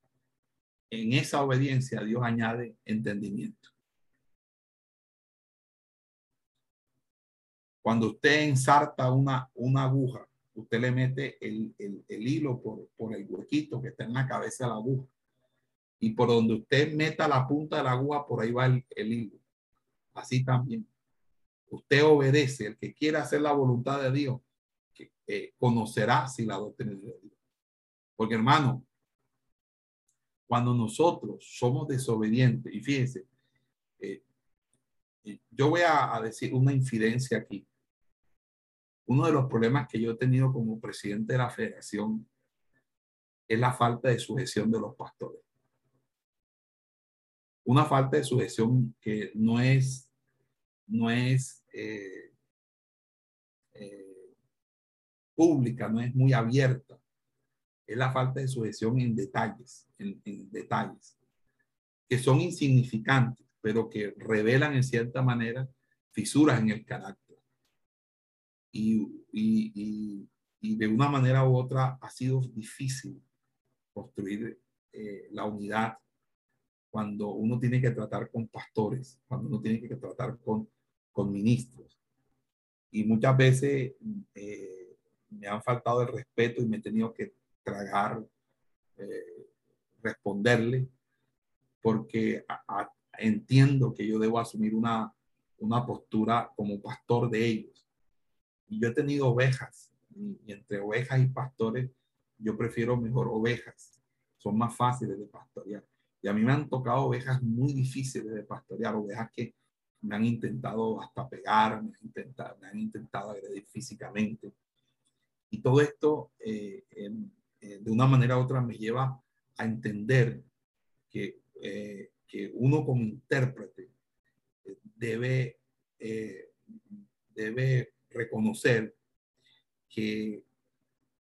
en esa obediencia Dios añade entendimiento. Cuando usted ensarta una, una aguja, usted le mete el, hilo por, por, el huequito que está en la cabeza de la aguja. Y por donde usted meta la punta de la aguja, por ahí va el, hilo. Así también. Usted obedece. El que quiera hacer la voluntad de Dios, eh, conocerá si la doctrina de Dios. Porque hermano, cuando nosotros somos desobedientes, y fíjense, eh, yo voy a, decir una infidencia aquí uno de los problemas que yo he tenido como presidente de la federación es la falta de sujeción de los pastores. Una falta de sujeción que no es, no es eh, eh, pública, no es muy abierta. Es la falta de sujeción en detalles, en, en detalles, que son insignificantes, pero que revelan en cierta manera fisuras en el carácter y, de una manera u otra ha sido difícil construir eh, la unidad cuando uno tiene que tratar con pastores, cuando uno tiene que tratar con, con ministros. Y muchas veces eh, me han faltado el respeto y me he tenido que tragar, eh, responderle, porque entiendo que yo debo asumir una, una postura como pastor de ellos y yo he tenido ovejas, y, entre ovejas y pastores, yo prefiero mejor ovejas. Son más fáciles de pastorear. Y a mí me han tocado ovejas muy difíciles de pastorear, ovejas que me han intentado hasta pegar, me han intentado, me han intentado agredir físicamente. Y todo esto, eh, de una manera u otra, me lleva a entender que, eh, que uno como intérprete eh, debe, debe reconocer que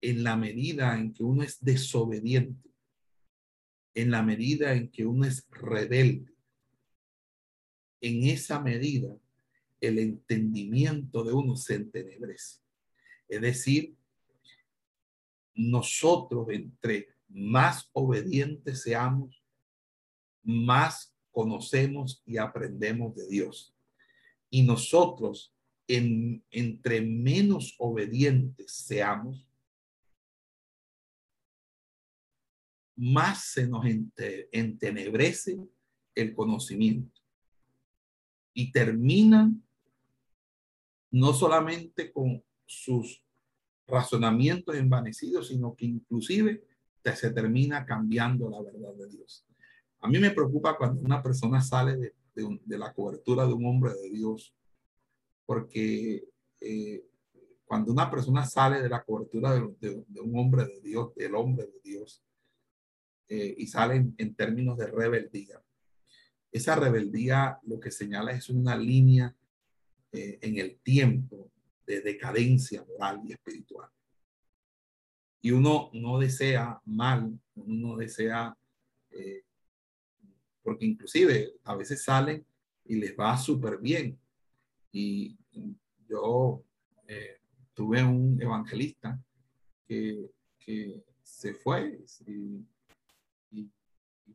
en la medida en que uno es desobediente, en la medida en que uno es rebelde. En esa medida, el entendimiento de uno se entenebrece. Es decir, nosotros entre más obedientes seamos, más conocemos y aprendemos de Dios. Y nosotros, en, entre menos obedientes seamos, más se nos entenebrece el conocimiento. Y terminan no solamente con sus razonamientos envanecidos, sino que inclusive se termina cambiando la verdad de Dios. A mí me preocupa cuando una persona sale de, de, la cobertura de un hombre de Dios, porque eh, cuando una persona sale de la cobertura de, un hombre de Dios, del hombre de Dios, eh, y sale en, términos de rebeldía, esa rebeldía lo que señala es una línea eh, en el tiempo de decadencia moral y espiritual. Y uno no desea mal, uno no desea, eh, porque inclusive a veces salen y les va súper bien. Y yo eh, tuve un evangelista que, que se fue y,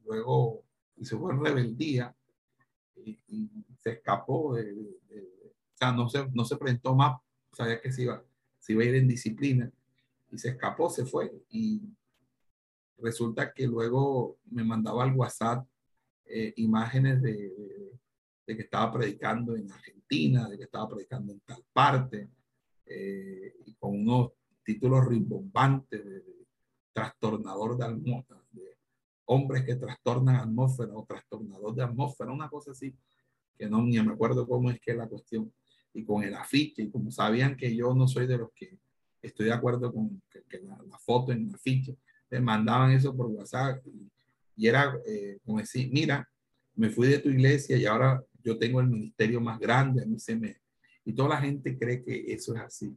luego y se fue en rebeldía y, se escapó de, o sea, no se, no se presentó más sabía que se iba, se iba a ir en disciplina y se escapó, se fue. Y resulta que luego me mandaba al WhatsApp eh, imágenes de, de, que estaba predicando en Argentina, de que estaba predicando en tal parte, eh, y con unos títulos rimbombantes de, trastornador de atmósfera, de hombres que trastornan atmósfera o trastornador de atmósfera, una cosa así, que no ni me acuerdo cómo es que es la cuestión y con el afiche, y como sabían que yo no soy de los que estoy de acuerdo con que, la, foto en el afiche, me mandaban eso por WhatsApp y, era eh, como decir, mira, me fui de tu iglesia y ahora yo tengo el ministerio más grande, a mí se me... Y toda la gente cree que eso es así.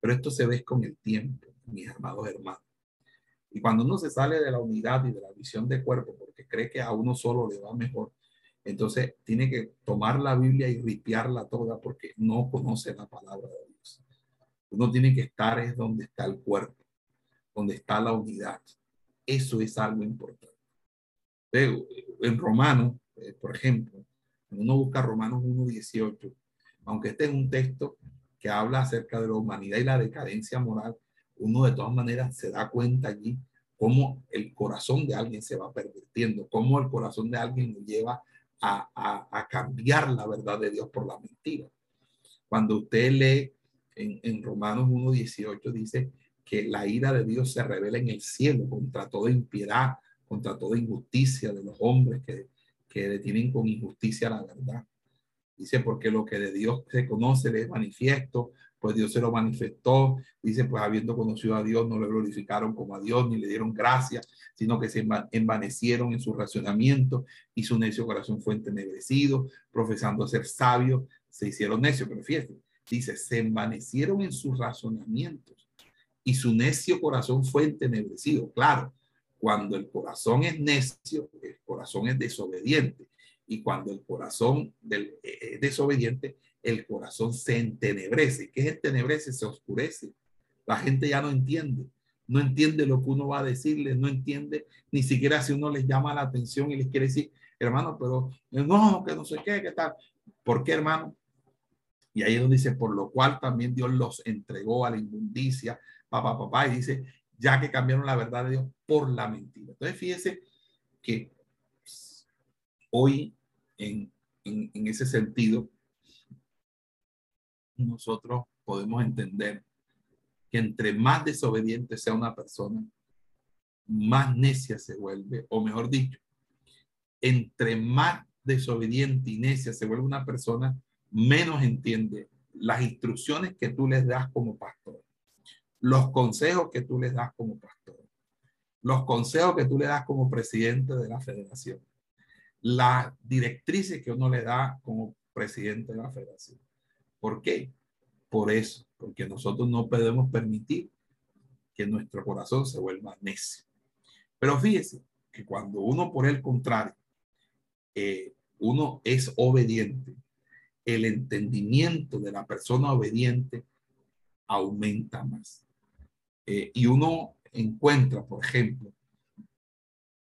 Pero esto se ve con el tiempo, mis amados hermanos. Y cuando uno se sale de la unidad y de la visión de cuerpo porque cree que a uno solo le va mejor, entonces tiene que tomar la Biblia y ripiarla toda porque no conoce la palabra de Dios. Uno tiene que estar es donde está el cuerpo, donde está la unidad. Eso es algo importante. en Romanos, eh, por ejemplo, uno busca Romanos 1.18, aunque este es un texto que habla acerca de la humanidad y la decadencia moral, uno de todas maneras se da cuenta allí cómo el corazón de alguien se va pervirtiendo, cómo el corazón de alguien lo lleva a, cambiar la verdad de Dios por la mentira. Cuando usted lee en, en Romanos 1.18 dice que la ira de Dios se revela en el cielo contra toda impiedad, contra toda injusticia de los hombres que, que detienen con injusticia la verdad. Dice, porque lo que de Dios se conoce le es manifiesto, pues Dios se lo manifestó. Dice, pues habiendo conocido a Dios, no le glorificaron como a Dios, ni le dieron gracia, sino que se envanecieron en su racionamiento y su necio corazón fue entenebrecido, profesando ser sabios, se hicieron necios. Pero fíjate, dice, se envanecieron en sus razonamientos y su necio corazón fue entenebrecido. Claro, cuando el corazón es necio, el corazón es desobediente. Y cuando el corazón del, eh, es desobediente, el corazón se entenebrece. ¿Qué es entenebrece? Se oscurece. La gente ya no entiende. No entiende lo que uno va a decirle, no entiende ni siquiera si uno les llama la atención y les quiere decir, hermano, pero no, que no sé qué, qué tal. ¿Por qué, hermano? Y ahí es donde dice, por lo cual también Dios los entregó a la inmundicia, papá, papá, y dice, ya que cambiaron la verdad de Dios por la mentira. Entonces, fíjese que hoy, en, en, en ese sentido, nosotros podemos entender que entre más desobediente sea una persona, más necia se vuelve, o mejor dicho, entre más desobediente y necia se vuelve una persona, menos entiende las instrucciones que tú les das como pastor, los consejos que tú les das como pastor, los consejos que tú le das como presidente de la federación, las directrices que uno le da como presidente de la federación. ¿Por qué? Por eso, porque nosotros no podemos permitir que nuestro corazón se vuelva necio. Pero fíjese que cuando uno por el contrario, eh, uno es obediente, el entendimiento de la persona obediente aumenta más. Eh, y uno encuentra, por ejemplo,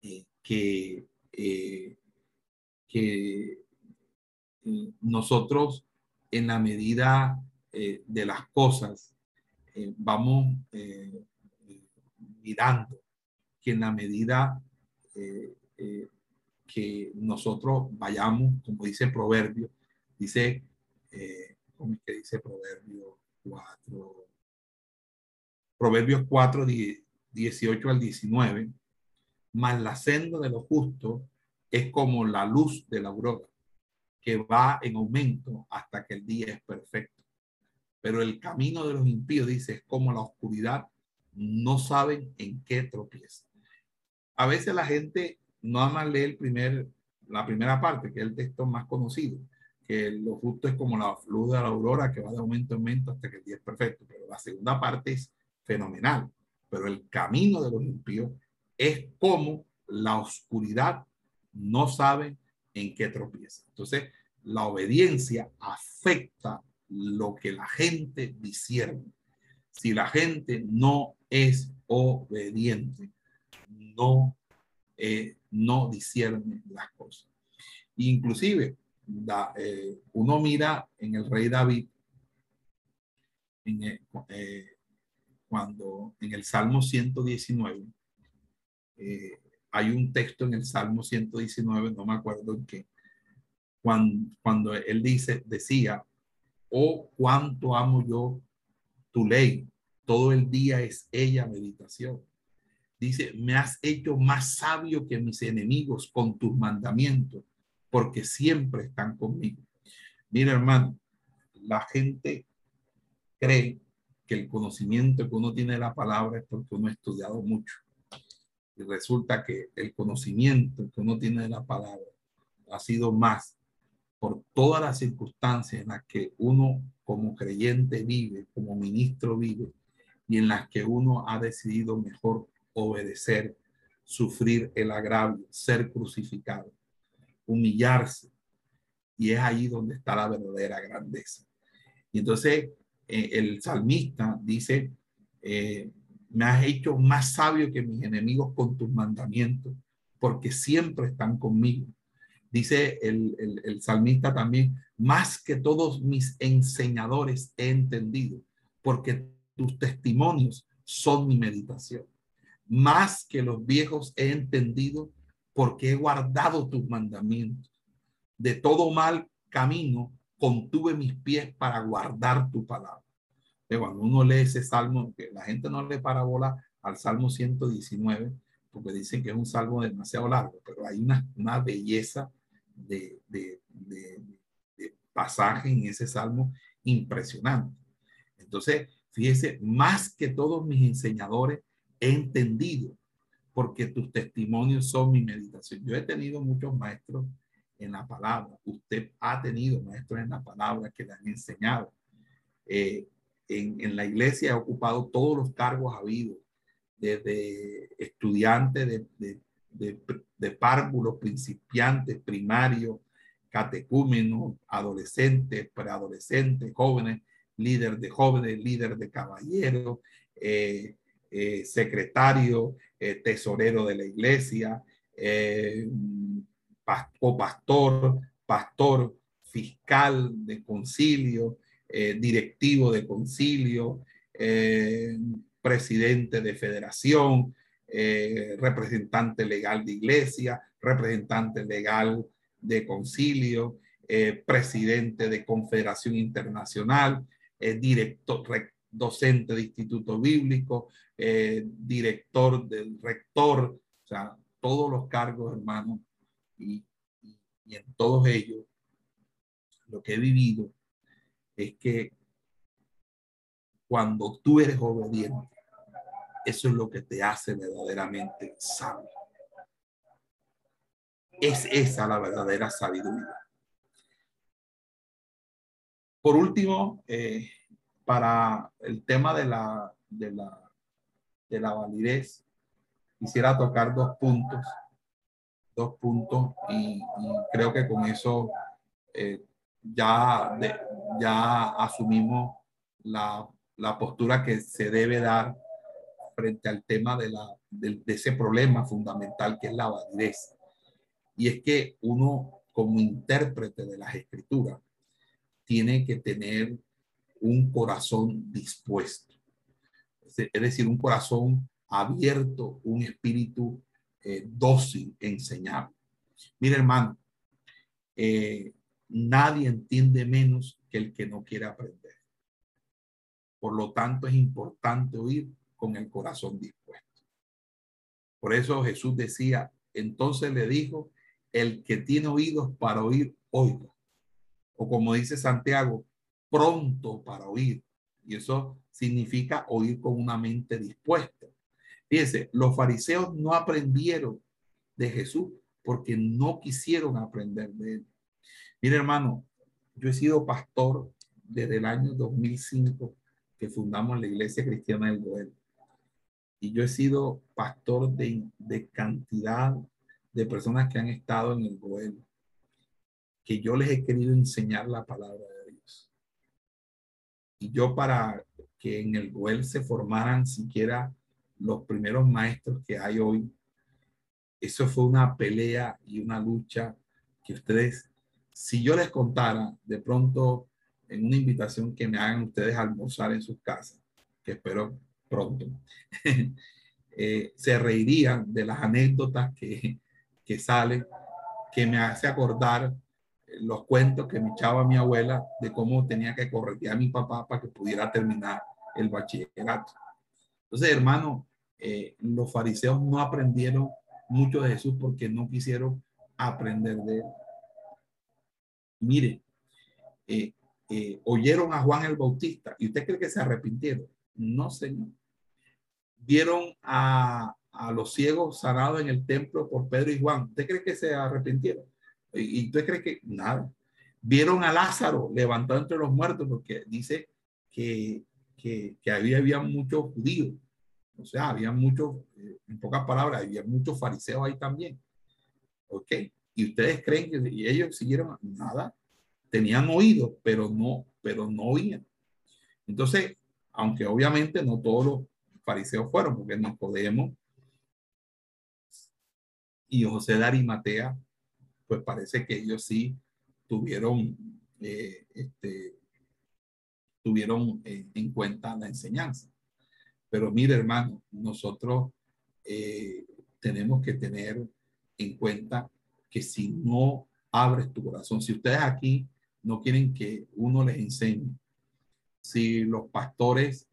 eh, que, que nosotros en la medida de las cosas vamos mirando que en la medida eh, eh, que nosotros vayamos, como dice Proverbio, dice, eh, ¿cómo es que dice Proverbio 4? Proverbios 4, 18 al 19, más la senda de los justos es como la luz de la aurora, que va en aumento hasta que el día es perfecto. Pero el camino de los impíos, dice, es como la oscuridad, no saben en qué tropiezan a veces la gente no ama leer el primer, la primera parte, que es el texto más conocido, que lo justo es como la luz de la aurora que va de aumento en aumento hasta que el día es perfecto. Pero la segunda parte es fenomenal. Pero el camino de los impíos es como la oscuridad no sabe en qué tropieza. Entonces, la obediencia afecta lo que la gente discierne. Si la gente no es obediente, no, eh, no las cosas. Inclusive, eh, uno mira en el rey David, en eh, cuando en el Salmo 119, hay un texto en el Salmo 119, no me acuerdo en qué, cuando, cuando él dice, decía, oh, cuánto amo yo tu ley, todo el día es ella meditación. Dice, me has hecho más sabio que mis enemigos con tus mandamientos, porque siempre están conmigo. Mira, hermano, la gente cree que el conocimiento que uno tiene de la palabra es porque uno ha estudiado mucho. Y resulta que el conocimiento que uno tiene de la palabra ha sido más por todas las circunstancias en las que uno como creyente vive, como ministro vive, y en las que uno ha decidido mejor obedecer, sufrir el agravio, ser crucificado, humillarse. Y es ahí donde está la verdadera grandeza. Y entonces eh, el salmista dice, eh, me has hecho más sabio que mis enemigos con tus mandamientos, porque siempre están conmigo. Dice el, el, el salmista también, más que todos mis enseñadores he entendido, porque tus testimonios son mi meditación más que los viejos he entendido porque he guardado tus mandamientos. De todo mal camino contuve mis pies para guardar tu palabra. cuando uno lee ese salmo, que la gente no le parabola al salmo 119, porque dicen que es un salmo demasiado largo, pero hay una, belleza de pasaje en ese salmo impresionante. Entonces, fíjese, más que todos mis enseñadores, he entendido, porque tus testimonios son mi meditación. Yo he tenido muchos maestros en la palabra. Usted ha tenido maestros en la palabra que le han enseñado. Eh, en, en, la iglesia he ocupado todos los cargos habidos, desde estudiante de, de, de, de párvulos, principiantes, primarios, catecúmenos, adolescentes, preadolescentes, jóvenes, líder de jóvenes, líder de caballeros, eh, eh, secretario, eh, tesorero de la iglesia, eh, pastor, pastor, fiscal de concilio, directivo de concilio, presidente de federación, representante legal de iglesia, representante legal de concilio, presidente de confederación internacional, director, docente de instituto bíblico, eh, director del rector, o sea, todos los cargos, hermano, y, en todos ellos, lo que he vivido es que cuando tú eres obediente, eso es lo que te hace verdaderamente sabio. Es esa la verdadera sabiduría. Por último, eh, para el tema de la, de la, de la validez, quisiera tocar dos puntos dos puntos y, creo que con eso eh, ya, ya asumimos la, la, postura que se debe dar frente al tema de, la, de, ese problema fundamental que es la validez. Y es que uno como intérprete de las escrituras tiene que tener un corazón dispuesto. Es decir, un corazón abierto, un espíritu eh, dócil, enseñable. Mire, hermano, eh, nadie entiende menos que el que no quiere aprender. Por lo tanto, es importante oír con el corazón dispuesto. Por eso Jesús decía, entonces le dijo, el que tiene oídos para oír, oiga. O como dice Santiago, pronto para oír. Y eso significa oír con una mente dispuesta. Fíjense, los fariseos no aprendieron de Jesús porque no quisieron aprender de él. Mire, hermano, yo he sido pastor desde el año 2005 que fundamos la Iglesia Cristiana del Goel. Y yo he sido pastor de, de cantidad de personas que han estado en el Goel, que yo les he querido enseñar la palabra de Dios. Y yo para que en el Goel se formaran siquiera los primeros maestros que hay hoy. Eso fue una pelea y una lucha que ustedes, si yo les contara de pronto en una invitación que me hagan ustedes almorzar en sus casas, que espero pronto, [LAUGHS] eh, se reirían de las anécdotas que, que salen, que me hace acordar los cuentos que me echaba mi abuela de cómo tenía que corregir a mi papá para que pudiera terminar el bachillerato. Entonces, hermano, eh, los fariseos no aprendieron mucho de Jesús porque no quisieron aprender de él. Mire, eh, eh, oyeron a Juan el Bautista y usted cree que se arrepintieron. No, Señor. Vieron a, a los ciegos sanados en el templo por Pedro y Juan. ¿Usted cree que se arrepintieron? ¿Y usted cree que nada? Vieron a Lázaro levantado entre los muertos porque dice que, que, que había, había muchos judíos o sea, había muchos, eh, en pocas palabras, había muchos fariseos ahí también. ¿Ok? Y ustedes creen que ellos siguieron nada, tenían oído, pero no, pero no oían. Entonces, aunque obviamente no todos los fariseos fueron, porque Nicodemo y José de Arimatea, pues parece que ellos sí tuvieron, eh, este, tuvieron eh, en cuenta la enseñanza. Pero mire, hermano, nosotros eh, tenemos que tener en cuenta que si no abres tu corazón, si ustedes aquí no quieren que uno les enseñe, si los pastores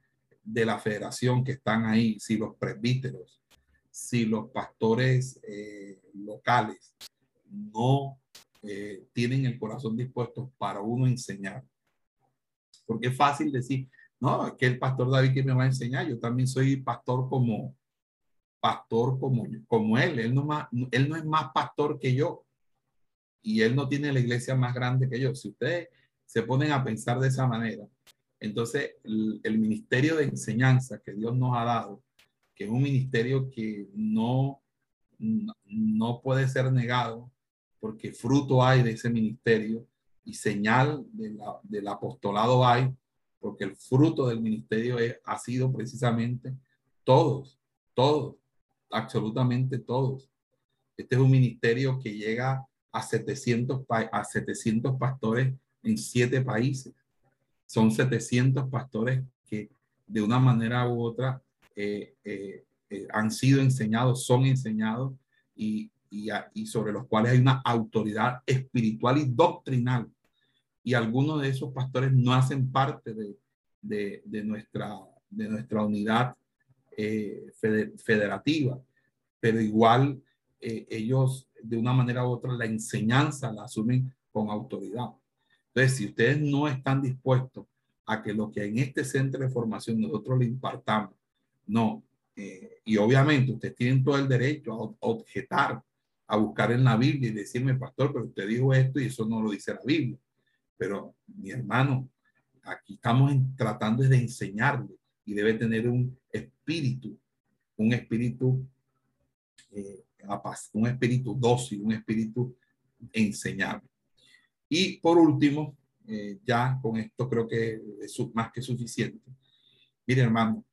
de la federación que están ahí, si los presbíteros, si los pastores eh, locales no eh, tienen el corazón dispuesto para uno enseñar. Porque es fácil decir, no, que el pastor David que me va a enseñar, yo también soy pastor como pastor como, como él, él no, más, él no es más pastor que yo. Y él no tiene la iglesia más grande que yo. Si ustedes se ponen a pensar de esa manera, entonces el, ministerio de enseñanza que Dios nos ha dado, que es un ministerio que no, no puede ser negado, porque fruto hay de ese ministerio y señal de del apostolado hay, porque el fruto del ministerio ha sido precisamente todos, todos, absolutamente todos. Este es un ministerio que llega a 700, a 700 pastores en siete países. Son 700 pastores que de una manera u otra eh, eh, eh, han sido enseñados, son enseñados y, y, y sobre los cuales hay una autoridad espiritual y doctrinal y algunos de esos pastores no hacen parte de, de, nuestra, de nuestra unidad eh, federativa, pero igual eh, ellos de una manera u otra la enseñanza la asumen con autoridad. Entonces, si ustedes no están dispuestos a que lo que en este centro de formación nosotros le impartamos, no, eh, y obviamente ustedes tienen todo el derecho a objetar, a buscar en la Biblia y decirme, pastor, pero usted dijo esto y eso no lo dice la Biblia. Pero mi hermano, aquí estamos tratando de enseñarle y debe tener un espíritu, un espíritu eh, un espíritu dócil, un espíritu enseñable. Y por último, eh, ya con esto creo que es más que suficiente. Mire, hermano,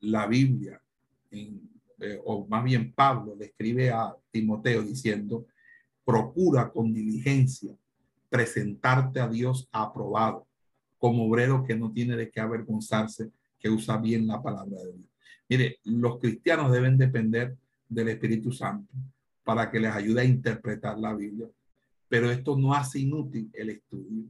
la Biblia, eh, o más bien Pablo, le escribe a Timoteo diciendo, procura con diligencia presentarte a Dios aprobado, como obrero que no tiene de qué avergonzarse, que usa bien la palabra de Dios. Mire, los cristianos deben depender del Espíritu Santo para que les ayude a interpretar la Biblia, pero esto no hace inútil el estudio.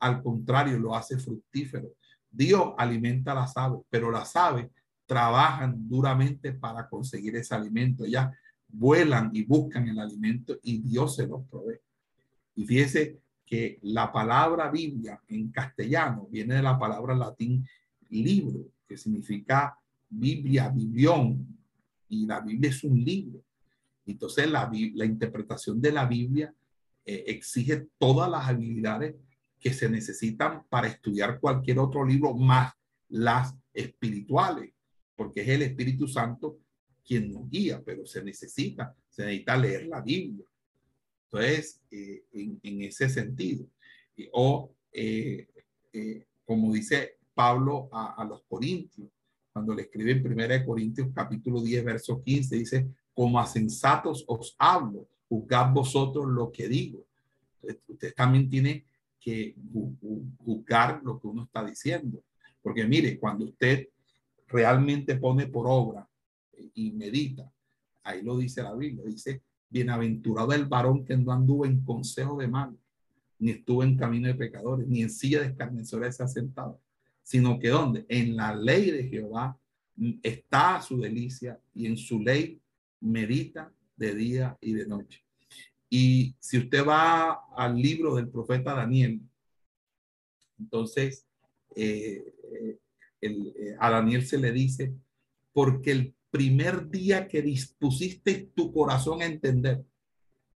Al contrario, lo hace fructífero. Dios alimenta a las aves, pero las aves trabajan duramente para conseguir ese alimento. Ellas vuelan y buscan el alimento y Dios se los provee. Y fíjese que la palabra Biblia en castellano viene de la palabra latín libro, que significa Biblia, biblión, y la Biblia es un libro. Entonces la, la interpretación de la Biblia eh, exige todas las habilidades que se necesitan para estudiar cualquier otro libro más las espirituales, porque es el Espíritu Santo quien nos guía, pero se necesita, se necesita leer la Biblia. Entonces, eh, en, ese sentido, o eh, como dice Pablo a, a, los Corintios, cuando le escribe en 1 Corintios capítulo 10, verso 15, dice, como a sensatos os hablo, juzgad vosotros lo que digo. usted también tiene que juzgar lo que uno está diciendo. Porque mire, cuando usted realmente pone por obra y medita, ahí lo dice la Biblia, dice, bienaventurado el varón que no anduvo en consejo de mal, ni estuvo en camino de pecadores, ni en silla de escarnecedores se ha sentado, sino que donde en la ley de Jehová está su delicia y en su ley medita de día y de noche. Y si usted va al libro del profeta Daniel, entonces eh, eh, a Daniel se le dice, porque el primer día que dispusiste tu corazón a entender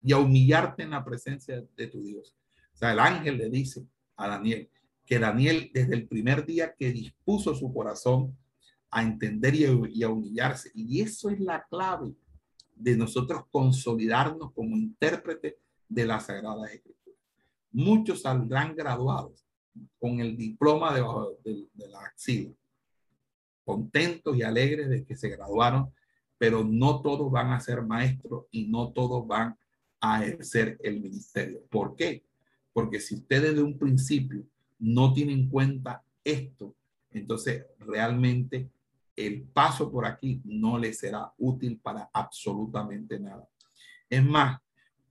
y a humillarte en la presencia de tu Dios. O sea, el ángel le dice a Daniel, que Daniel desde el primer día que dispuso su corazón a entender y a, humillarse. Y eso es la clave de nosotros consolidarnos como intérprete de la Sagrada Escritura. Muchos saldrán graduados con el diploma de, de la axila, contentos y alegres de que se graduaron, pero no todos van a ser maestros y no todos van a ejercer el ministerio. ¿Por qué? Porque si ustedes de un principio no tiene en cuenta esto, entonces realmente el paso por aquí no le será útil para absolutamente nada. Es más,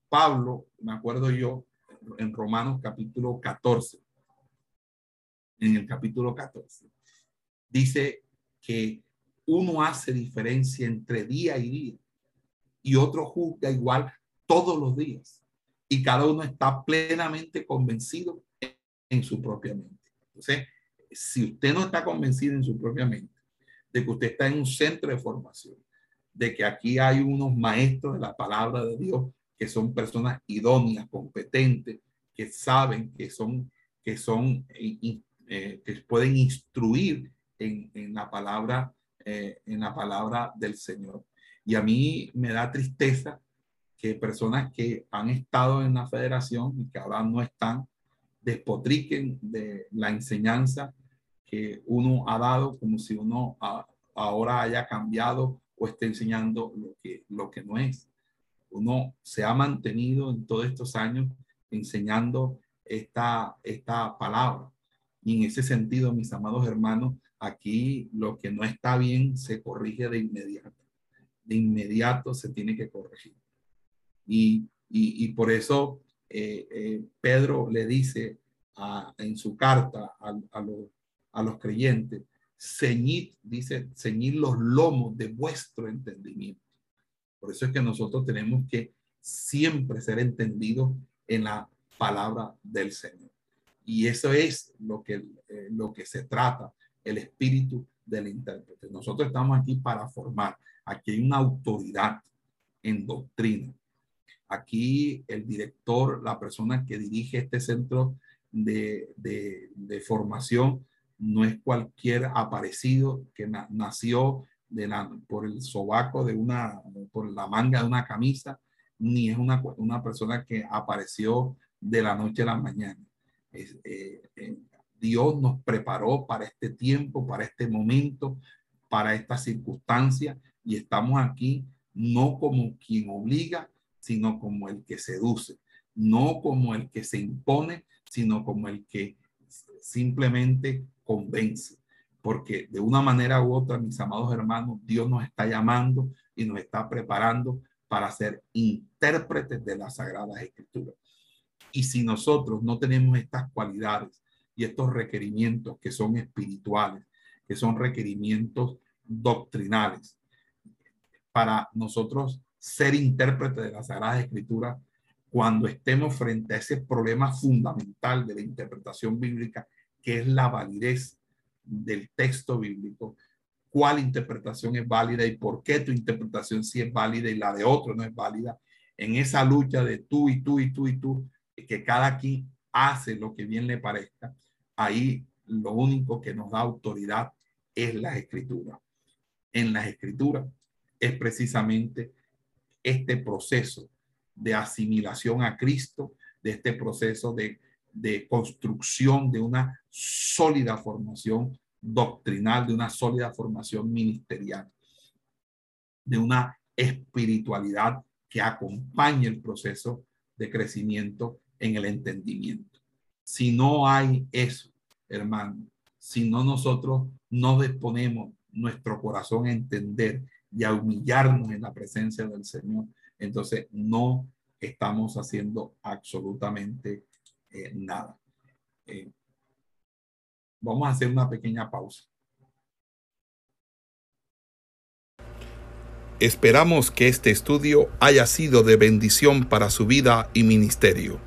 Pablo, me acuerdo yo, en Romanos capítulo 14, en el capítulo 14, dice que uno hace diferencia entre día y día y otro juzga igual todos los días y cada uno está plenamente convencido en su propia mente. Entonces, si usted no está convencido en su propia mente de que usted está en un centro de formación, de que aquí hay unos maestros de la palabra de Dios que son personas idóneas, competentes, que saben que son, que son, eh, eh, que pueden instruir en, en la palabra, eh, en la palabra del Señor. Y a mí me da tristeza que personas que han estado en la federación y que ahora no están, despotriquen de la enseñanza que uno ha dado como si uno ahora haya cambiado o esté enseñando lo que, lo que no es. Uno se ha mantenido en todos estos años enseñando esta, esta palabra. Y en ese sentido, mis amados hermanos, aquí lo que no está bien se corrige de inmediato. De inmediato se tiene que corregir. Y, y, por eso eh, eh, Pedro le dice en su carta a, los creyentes, ceñid, dice, ceñid los lomos de vuestro entendimiento. Por eso es que nosotros tenemos que siempre ser entendidos en la palabra del Señor. Y eso es lo que, eh, lo que se trata, el espíritu del intérprete. Nosotros estamos aquí para formar. Aquí hay una autoridad en doctrina. Aquí el director, la persona que dirige este centro de, de, formación, no es cualquier aparecido que nació de la, por el sobaco de una, por la manga de una camisa, ni es una, una persona que apareció de la noche a la mañana. Eh, eh, Dios nos preparó para este tiempo, para este momento, para esta circunstancia y estamos aquí no como quien obliga, sino como el que seduce, no como el que se impone, sino como el que simplemente convence. Porque de una manera u otra, mis amados hermanos, Dios nos está llamando y nos está preparando para ser intérpretes de las Sagradas Escrituras. Y si nosotros no tenemos estas cualidades y estos requerimientos que son espirituales, que son requerimientos doctrinales, para nosotros ser intérpretes de las Sagradas Escrituras, cuando estemos frente a ese problema fundamental de la interpretación bíblica, que es la validez del texto bíblico, cuál interpretación es válida y por qué tu interpretación sí es válida y la de otro no es válida, en esa lucha de tú y tú y tú y tú, que cada quien hace lo que bien le parezca, ahí lo único que nos da autoridad es la escritura. En las escrituras es precisamente este proceso de asimilación a Cristo, de este proceso de, de construcción de una sólida formación doctrinal, de una sólida formación ministerial, de una espiritualidad que acompañe el proceso de crecimiento en el entendimiento. Si no hay eso, hermano, si no nosotros no disponemos nuestro corazón a entender y a humillarnos en la presencia del Señor, entonces no estamos haciendo absolutamente eh, nada. Eh, vamos a hacer una pequeña pausa. Esperamos que este estudio haya sido de bendición para su vida y ministerio.